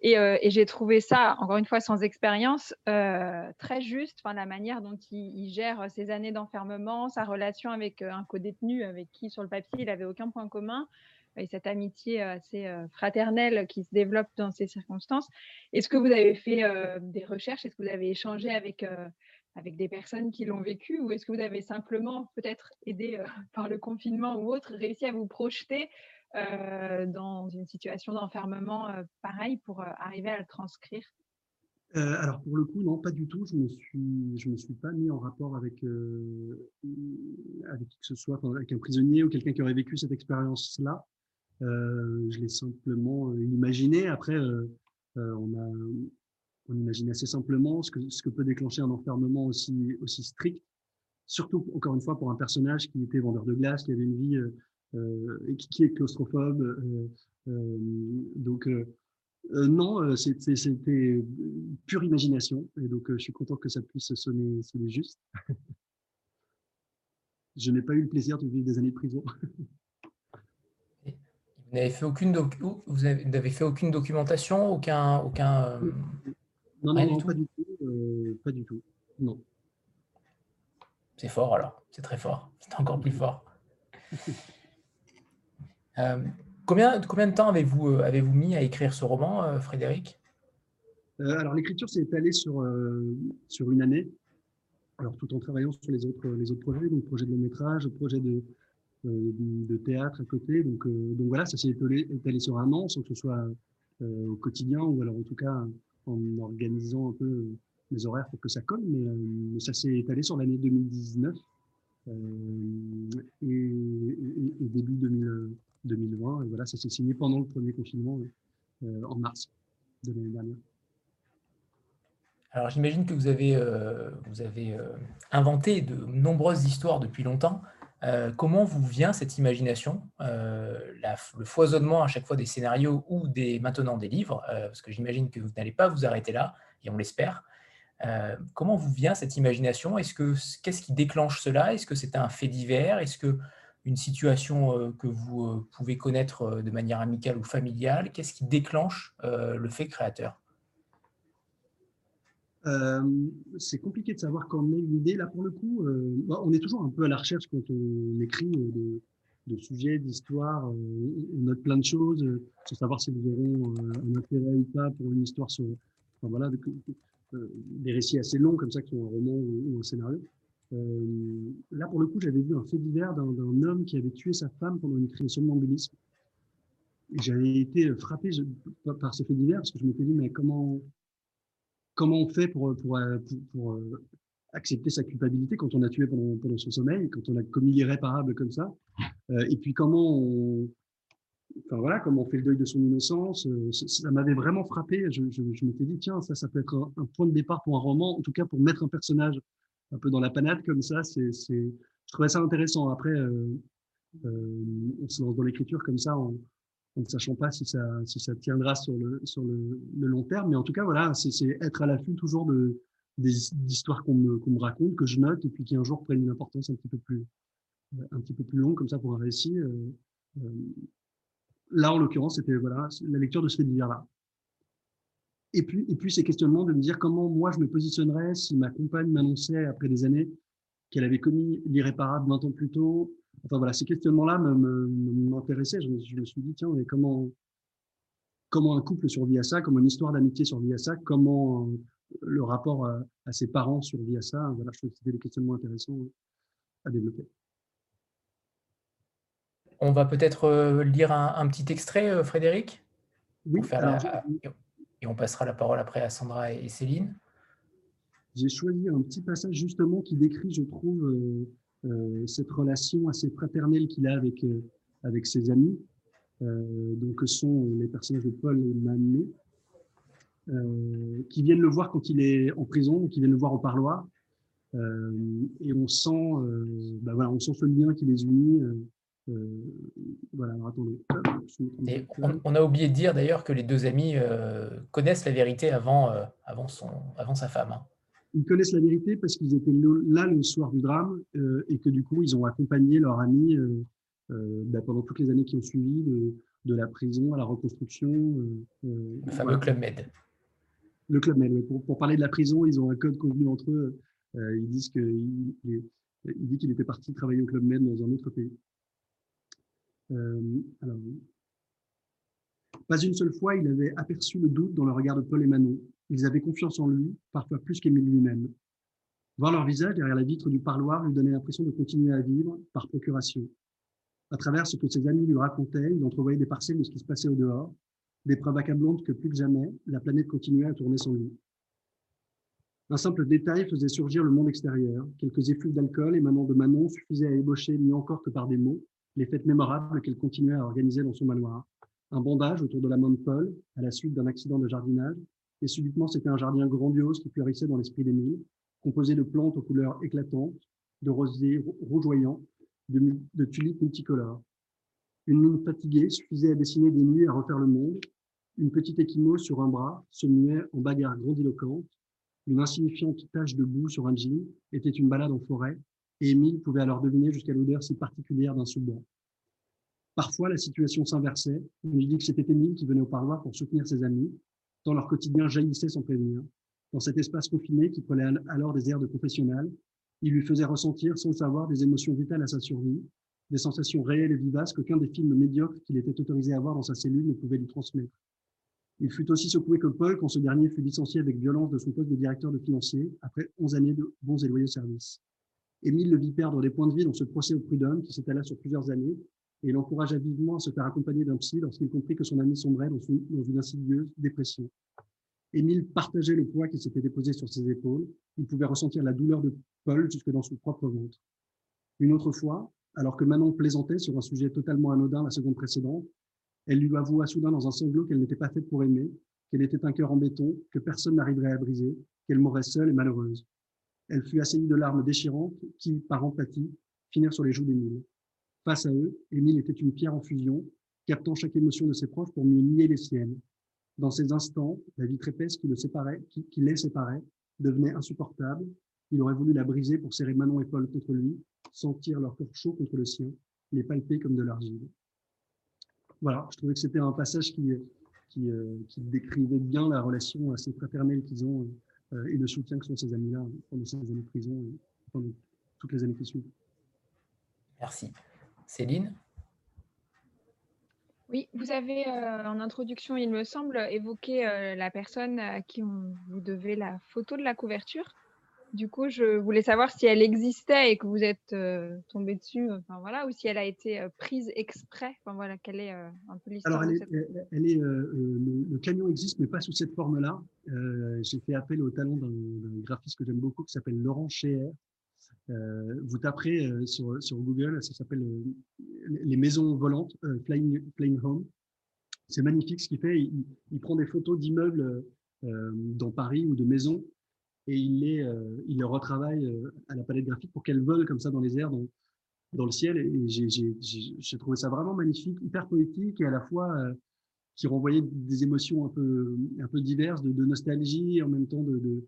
Et, j'ai trouvé ça, encore une fois, sans expérience, très juste. La manière dont il, il gère ses années d'enfermement, sa relation avec un co-détenu avec qui, sur le papier, il n'avait aucun point commun et cette amitié euh, assez euh, fraternelle qui se développe dans ces circonstances. Est-ce que vous avez fait euh, des recherches? Est-ce que vous avez échangé avec, avec des personnes qui l'ont vécu? Ou est-ce que vous avez simplement, peut-être aidé <laughs> par le confinement ou autre, réussi à vous projeter dans une situation d'enfermement pareil pour arriver à le transcrire? Alors pour le coup, non, pas du tout. Je me me suis pas mis en rapport avec avec qui que ce soit, avec un prisonnier ou quelqu'un qui aurait vécu cette expérience-là. Euh, je l'ai simplement euh, imaginé. Après, euh, on a on imagine assez simplement ce que, ce que peut déclencher un enfermement aussi, aussi strict, surtout encore une fois pour un personnage qui était vendeur de glace, qui avait une vie euh, et qui, est claustrophobe. Euh, donc non, c'était pure imagination, et donc je suis content que ça puisse sonner, sonner juste. <laughs> je n'ai pas eu le plaisir de vivre des années de prison. <laughs> Vous n'avez fait aucune vous fait aucune documentation, aucun aucun. Euh, non, non, pas du tout, euh, pas du tout, non. C'est fort alors, c'est très fort, c'est encore plus fort. <laughs> Euh, combien, combien de temps avez-vous avez-vous mis à écrire ce roman, Frédéric? Alors l'écriture s'est étalée sur sur une année. Alors tout en travaillant sur les autres les autres projets, donc projet de long métrage, projet de de théâtre à côté. Donc, euh, donc voilà, ça s'est étalé, sur un an sans que ce soit euh, au quotidien ou alors en tout cas en organisant un peu les horaires pour que ça colle. Mais, ça s'est étalé sur l'année 2019 et, début 2020. Et voilà, ça s'est signé pendant le premier confinement en mars de l'année dernière. Alors j'imagine que vous avez, vous avez inventé de nombreuses histoires depuis longtemps. Euh, comment vous vient cette imagination, euh, le foisonnement à chaque fois des scénarios ou des, maintenant des livres, euh, parce que j'imagine que vous n'allez pas vous arrêter là, et on l'espère. comment vous vient cette imagination? Est-ce que qu'est-ce qui déclenche cela? Est-ce que c'est un fait divers? Est-ce que une situation que vous pouvez connaître de manière amicale ou familiale? Qu'est-ce qui déclenche le fait créateur? Euh, c'est compliqué de savoir quand on une idée. Là, pour le coup, euh, bah, on est toujours un peu à la recherche quand on écrit euh, de, sujets, d'histoires. on note plein de choses, sans savoir si nous aurons un intérêt ou pas pour une histoire sur, enfin, voilà, des récits assez longs comme ça, qui sont un roman ou, un scénario. là, pour le coup, j'avais vu un fait divers d'un homme qui avait tué sa femme pendant une crise de somnambulisme. Et j'avais été frappé par ce fait divers parce que je m'étais dit, mais comment, comment on fait pour, pour, euh, pour, euh, accepter sa culpabilité quand on a tué pendant, pendant, son sommeil, quand on a commis l'irréparable comme ça, euh, et puis comment on, enfin voilà, comment on fait le deuil de son innocence. ça m'avait vraiment frappé. Je, je, je m'étais dit tiens, ça, ça peut être un, point de départ pour un roman, en tout cas pour mettre un personnage un peu dans la panade comme ça. C'est, c'est, je trouvais ça intéressant. Après, euh, on se lance dans l'écriture comme ça, en ne sachant pas si ça, tiendra sur le, long terme. Mais en tout cas, voilà, c'est être à l'affût toujours de, des qu'on me, raconte, que je note, et puis qui un jour prennent une importance un petit peu plus, plus longue, comme ça, pour un récit. là, en l'occurrence, c'était voilà, la lecture de ce fait divers-là. Et puis, et puis ces questionnements de me dire comment moi je me positionnerais si ma compagne m'annonçait après des années qu'elle avait commis l'irréparable 20 ans plus tôt. Enfin voilà, ces questionnements-là m'intéressaient. Je, je, me suis dit, tiens, mais comment, comment un couple survit à ça, comment une histoire d'amitié survit à ça, comment le rapport à, ses parents survit à ça? Voilà, je trouve que c'était des questionnements intéressants à développer. On va peut-être euh, lire un, petit extrait, euh, Frédéric? Oui. Et on passera la parole après à Sandra et Céline. J'ai choisi un petit passage justement qui décrit, je trouve, euh, euh, cette relation assez fraternelle qu'il a avec, euh, avec ses amis, donc que sont les personnages de Paul et Mané, qui viennent le voir quand il est en prison, qui viennent le voir au parloir. et on sent, bah voilà, on sent ce lien qui les unit euh, voilà, attendez. on, a oublié de dire d'ailleurs que les deux amis euh, connaissent la vérité avant, euh, avant, son, avant sa femme. Hein. Ils connaissent la vérité parce qu'ils étaient là le soir du drame et que du coup, ils ont accompagné leur ami bah, pendant toutes les années qui ont suivi, de, de la prison à la reconstruction. le fameux Club Med. Le Club Med, pour, pour, parler de la prison, ils ont un code convenu entre eux. ils disent qu'il il, dit qu'il était parti travailler au Club Med dans un autre pays. Euh, pas une seule fois, il avait aperçu le doute dans le regard de Paul et Manon. Ils avaient confiance en lui, parfois plus qu'Émile lui-même. Voir leur visage derrière la vitre du parloir lui donnait l'impression de continuer à vivre par procuration. À travers ce que ses amis lui racontaient, il entrevoyait des parcelles de ce qui se passait au dehors, des preuves accablantes que plus que jamais, la planète continuait à tourner sans lui. Un simple détail faisait surgir le monde extérieur. Quelques effluves d'alcool émanant de Manon suffisaient à ébaucher, mieux encore que par des mots, les fêtes mémorables qu'elle continuait à organiser dans son manoir. Un bandage autour de la main de Paul à la suite d'un accident de jardinage, et subitement c'était un jardin grandiose qui fleurissait dans l'esprit d'Émile, composé de plantes aux couleurs éclatantes, de rosiers rougeoyants, de, tulipes multicolores. Une mine fatiguée suffisait à dessiner des nuits à refaire le monde. Une petite échymose sur un bras se muait en bagarre grandiloquente. Une insignifiante tache de boue sur un jean était une balade en forêt et Émile pouvait alors deviner jusqu'à l'odeur si particulière d'un sous-bois. Parfois, la situation s'inversait. On lui dit que c'était Émile qui venait au parloir pour soutenir ses amis, tant leur quotidien jaillissait sans prévenir. Dans cet espace confiné qui prenait alors des airs de professionnel, il lui faisait ressentir, sans le savoir, des émotions vitales à sa survie, des sensations réelles et vivaces qu'aucun des films médiocres qu'il était autorisé à voir dans sa cellule ne pouvait lui transmettre. Il fut aussi secoué que Paul quand ce dernier fut licencié avec violence de son poste de directeur de financier après 11 années de bons et loyaux services. Émile le vit perdre des points de vie dans ce procès au prud'homme qui s'étala sur plusieurs années et l'encouragea vivement à se faire accompagner d'un psy lorsqu'il comprit que son ami sombrait dans, une insidieuse dépression. Émile partageait le poids qui s'était déposé sur ses épaules. Il pouvait ressentir la douleur de Paul jusque dans son propre ventre. Une autre fois, alors que Manon plaisantait sur un sujet totalement anodin la seconde précédente, elle lui avoua soudain dans un sanglot qu'elle n'était pas faite pour aimer, qu'elle était un cœur en béton, que personne n'arriverait à briser, qu'elle mourrait seule et malheureuse. Elle fut assainie de larmes déchirantes qui, par empathie, finirent sur les joues d'Émile. Face à eux, Émile était une pierre en fusion, captant chaque émotion de ses proches pour mieux nier les siennes. Dans ces instants, la vitre épaisse qui, le séparait, qui, les séparait devenait insupportable. Il aurait voulu la briser pour serrer Manon et Paul contre lui, sentir leur corps chaud contre le sien, les palper comme de l'argile. Voilà, je trouvais que c'était un passage qui, qui, euh, qui, décrivait bien la relation assez fraternelle qu'ils ont euh, et le soutien que sont ces amis-là pendant ces années de prison et pendant toutes les années qui suivent. Merci. Céline? Oui, vous avez euh, en introduction, il me semble, évoqué euh, la personne à qui vous devez la photo de la couverture. Du coup, je voulais savoir si elle existait et que vous êtes euh, tombé dessus, enfin voilà, ou si elle a été euh, prise exprès. Enfin voilà, quelle est euh, un peu l'histoire. Alors, elle est, le, camion existe, mais pas sous cette forme-là. J'ai fait appel au talent d'un graphiste que j'aime beaucoup, qui s'appelle Laurent Scheer. Vous taperez sur, sur, Google, ça s'appelle les maisons volantes, Flying, Home. C'est magnifique ce qu'il fait. Il, prend des photos d'immeubles dans Paris ou de maisons et il les, euh, il les retravaille euh, à la palette graphique pour qu'elles volent comme ça dans les airs, dans, le ciel. Et j'ai trouvé ça vraiment magnifique, hyper poétique et à la fois euh, qui renvoyait des émotions un peu, diverses, de, nostalgie en même temps de,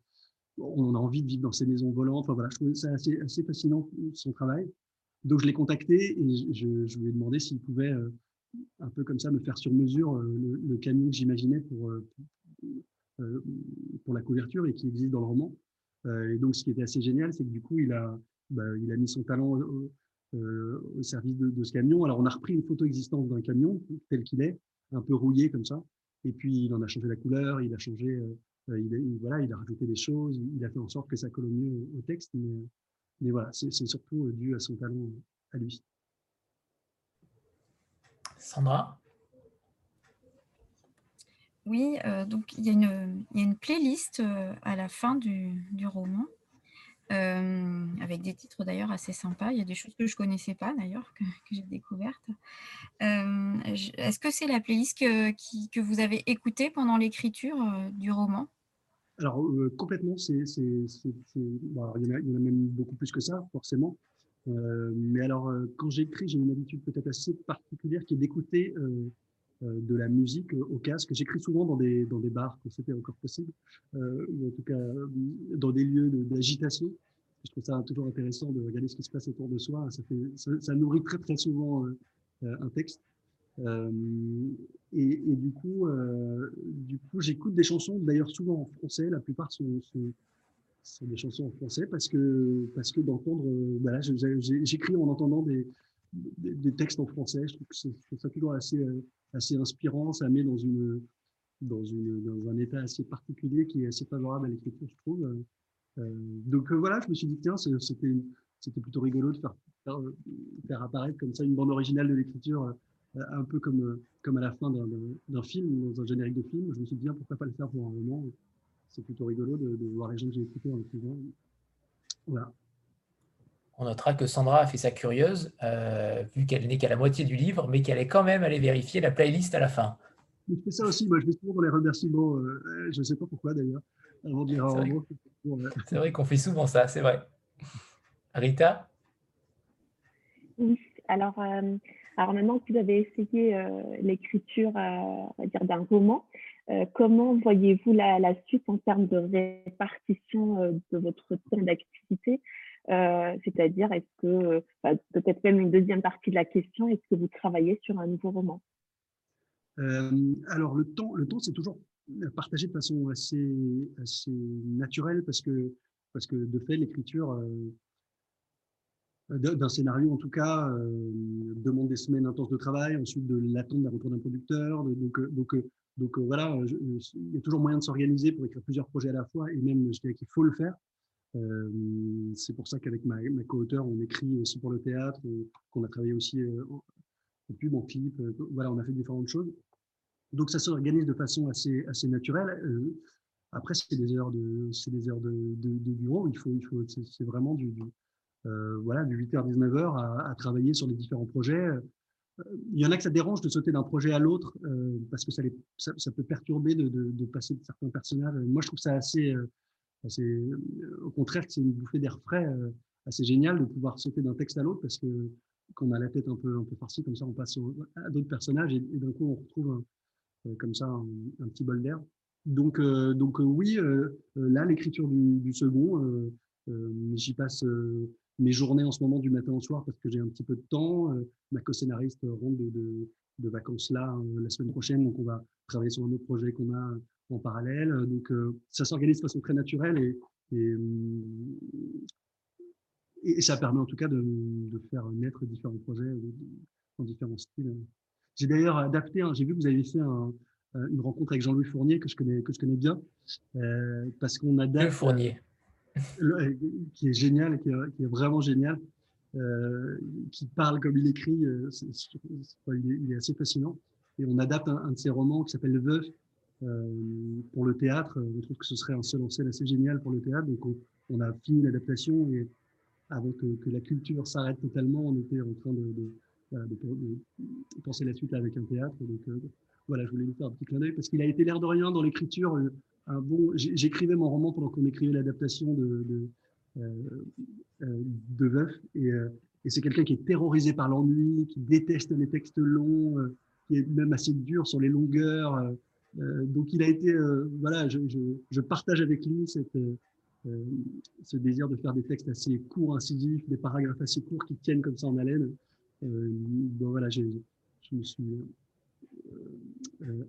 on a envie de vivre dans ces maisons volantes. Enfin voilà, je trouvais ça assez, assez fascinant son travail. Donc je l'ai contacté et je, lui ai demandé s'il pouvait euh, un peu comme ça me faire sur mesure le, le camion que j'imaginais pour, pour la couverture et qui existe dans le roman. et donc ce qui était assez génial, c'est que du coup il a, bah, il a mis son talent euh, au service de, ce camion. Alors, on a repris une photo existante d'un camion tel qu'il est, un peu rouillé comme ça. Et puis, il en a changé la couleur, il a changé, euh, euh, il, voilà, il a rajouté des choses, il a fait en sorte que ça colle mieux au, texte. Mais, mais voilà, c'est surtout dû à son talent à lui. Sandra? Oui, donc il y, a une, il y, a une, playlist à la fin du, du roman euh, avec des titres d'ailleurs assez sympas. Il y a des choses que je ne connaissais pas d'ailleurs, que, j'ai découvertes. Euh, est-ce que c'est la playlist que, que, vous avez écoutée pendant l'écriture euh, du roman? Alors, complètement, c'est, il, y en a, même beaucoup plus que ça, forcément. mais alors, quand j'écris, j'ai une habitude peut-être assez particulière qui est d'écouter de la musique au casque. J'écris souvent dans des, dans des bars, quand c'était encore possible, euh, ou en tout cas dans des lieux d'agitation. Je trouve ça toujours intéressant de regarder ce qui se passe autour de soi. Ça, fait, ça, nourrit très très souvent euh, un texte. Euh, et, du coup, du coup, j'écoute des chansons, d'ailleurs souvent en français. La plupart sont, des chansons en français parce que parce que d'entendre, voilà, j'écris en entendant des, des, textes en français. Je trouve que c'est ça toujours assez assez inspirant. Ça met dans, une, dans, une, dans un état assez particulier qui est assez favorable à l'écriture, je trouve. Euh, donc euh, voilà, je me suis dit, tiens, c'était plutôt rigolo de faire, faire, apparaître comme ça une bande originale de l'écriture, euh, un peu comme, comme à la fin d'un film, dans un générique de film. Je me suis dit, tiens, pourquoi pas le faire pour un roman? C'est plutôt rigolo de, voir les gens que j'ai écoutés en écrivant. Voilà on notera que Sandra a fait sa curieuse, euh, vu qu'elle n'est qu'à la moitié du livre, mais qu'elle est quand même allée vérifier la playlist à la fin. Je fais ça aussi, moi je vais souvent dans les remerciements, euh, je ne sais pas pourquoi d'ailleurs, avant de dire C'est vrai, qu'on fait souvent ça, c'est vrai. Rita? Oui, alors, euh, alors maintenant que vous avez essayé l'écriture d'un roman, comment voyez-vous la, suite en termes de répartition de votre temps d'activité? Euh, c'est-à-dire, est-ce que, peut-être même une deuxième partie de la question, est-ce que vous travaillez sur un nouveau roman? Euh, Alors, le temps, le temps c'est toujours partagé de façon assez, assez naturelle parce que, parce que de fait, l'écriture euh, d'un scénario, en tout cas, demande des semaines intenses de travail, ensuite de l'attente d'un retour d'un producteur. Donc, donc, donc voilà, il y a toujours moyen de s'organiser pour écrire plusieurs projets à la fois et même, je dirais qu'il faut le faire. Euh, c'est pour ça qu'avec ma, co-auteur, on écrit aussi pour le théâtre, qu'on a travaillé aussi euh, en pub, en clip. Euh, voilà, on a fait différentes choses. Donc ça s'organise de façon assez, assez naturelle. après, c'est des heures de, des heures de, bureau. Il faut, il faut, c'est vraiment du, voilà, du 8h 19h à, à, travailler sur les différents projets. Il y en a que ça dérange de sauter d'un projet à l'autre parce que ça, les, ça, peut perturber de, de, passer de certains personnages. Moi, je trouve ça assez euh, au contraire, c'est une bouffée d'air frais euh, assez génial de pouvoir sauter d'un texte à l'autre parce que quand on a la tête un peu, un peu farcie, comme ça, on passe à d'autres personnages et, d'un coup, on retrouve euh, comme ça un, petit bol d'air. Donc, donc oui, là, l'écriture du, second, j'y passe mes journées en ce moment du matin au soir parce que j'ai un petit peu de temps. ma co-scénariste rentre de, de, vacances là la semaine prochaine, donc on va travailler sur un autre projet qu'on a en parallèle. Donc, euh, ça s'organise de façon très naturelle et, et, et, ça permet en tout cas de, de faire naître différents projets en différents styles. J'ai d'ailleurs adapté, j'ai vu que vous avez fait un, euh, une rencontre avec Jean-Louis Fournier que je connais, que je connais bien, euh, parce qu'on adapte. Le Fournier. Qui est génial, qui est, vraiment génial, qui parle comme il écrit, il, est, assez fascinant. Et on adapte un, de ses romans qui s'appelle Le Veuf, euh, pour le théâtre. Je trouve que ce serait un seul en assez génial pour le théâtre. Donc, on, a fini l'adaptation et avant que, la culture s'arrête totalement, on était en train de, penser la suite avec un théâtre. Donc, euh, voilà, je voulais vous faire un petit clin d'œil parce qu'il a été l'air de rien dans l'écriture. Euh, un bon, j'écrivais mon roman pendant qu'on écrivait l'adaptation de, de, de Veuf et, et c'est quelqu'un qui est terrorisé par l'ennui, qui déteste les textes longs, qui est même assez dur sur les longueurs. donc il a été, voilà, je, je, je, partage avec lui cette, ce désir de faire des textes assez courts, incisifs, des paragraphes assez courts qui tiennent comme ça en haleine. donc voilà, je me suis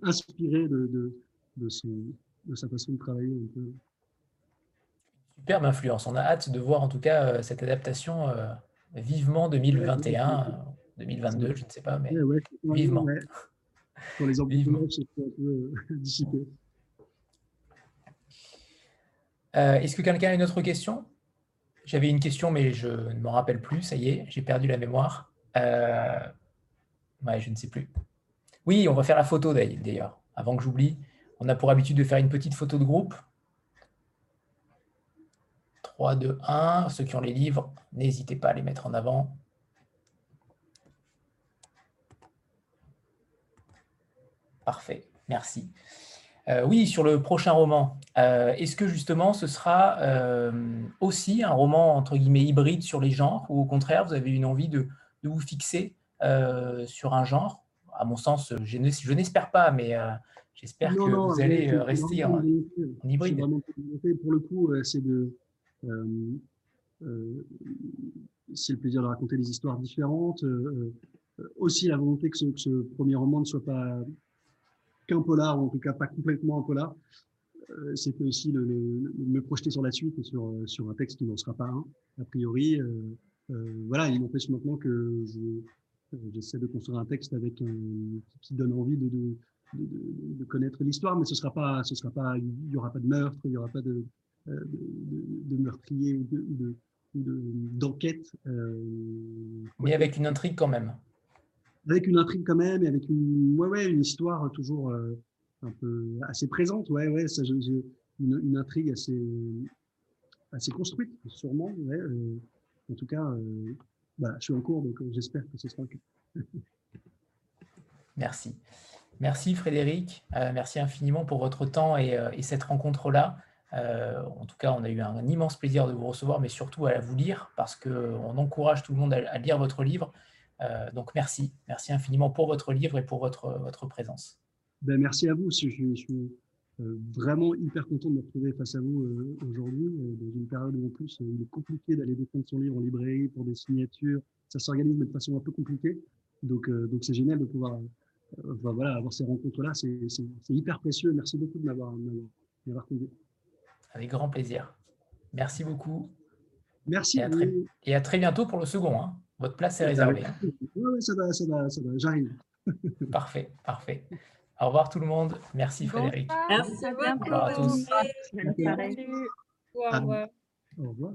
inspiré de, de, de, son, de sa façon de travailler. Un peu superbe influence. On a hâte de voir en tout cas euh, cette adaptation euh, vivement 2021, 2022, je ne sais pas, mais vivement. Pour les vivement. c'est un peu euh, <laughs> dissipé. Est-ce que quelqu'un a une autre question? J'avais une question, mais je ne m'en rappelle plus. Ça y est, j'ai perdu la mémoire. Ouais, je ne sais plus. Oui, on va faire la photo d'ailleurs. Avant que j'oublie, on a pour habitude de faire une petite photo de groupe. 3, 2, 1. Ceux qui ont les livres, n'hésitez pas à les mettre en avant. Parfait, merci. Euh, oui, sur le prochain roman, euh, est-ce que justement ce sera euh, aussi un roman entre guillemets hybride sur les genres ou au contraire vous avez une envie de, vous fixer sur un genre? À mon sens, je n'espère pas, mais j'espère que vous allez rester en, en hybride. Pour le coup, c'est de, euh, euh, c'est le plaisir de raconter des histoires différentes. Euh, aussi la volonté que ce, premier roman ne soit pas qu'un polar, ou en tout cas pas complètement un polar. C'était aussi le, me projeter sur la suite et sur, sur un texte qui n'en sera pas un, a priori. voilà, il n'empêche maintenant que j'essaie de construire un texte avec un, qui donne envie de, de, de, connaître l'histoire, mais ce sera pas, ce sera pas, il n'y aura pas de meurtre, il n'y aura pas de, euh, de, meurtrier ou d'enquête. Euh, Mais avec une intrigue quand même. Avec une intrigue quand même, et avec une, ouais, ouais, une histoire toujours euh, un peu assez présente, ouais, ouais, ça, une, intrigue assez, assez construite, sûrement. Ouais, en tout cas, bah, je suis en cours, donc j'espère que ce sera le cas. Merci. Merci Frédéric, merci infiniment pour votre temps et, et cette rencontre-là. Euh, en tout cas, on a eu un, immense plaisir de vous recevoir, mais surtout à vous lire, parce qu'on encourage tout le monde à, lire votre livre. Euh, donc merci, merci infiniment pour votre livre et pour votre, votre présence. Ben, merci à vous, je, suis euh, vraiment hyper content de me retrouver face à vous aujourd'hui, dans une période où en plus il est compliqué d'aller défendre son livre en librairie pour des signatures, ça s'organise de façon un peu compliquée, donc donc c'est génial de pouvoir voilà, avoir ces rencontres-là, c'est hyper précieux, merci beaucoup de m'avoir conduit. Avec grand plaisir. Merci beaucoup. Merci. Et à très, et à très bientôt pour le second. Hein. Votre place est réservée. Oui, ça va, ça va, ça va. J'arrive. <laughs> parfait, parfait. Au revoir tout le monde. Merci Frédéric. Merci beaucoup. Au revoir à tous. Au revoir. Au revoir.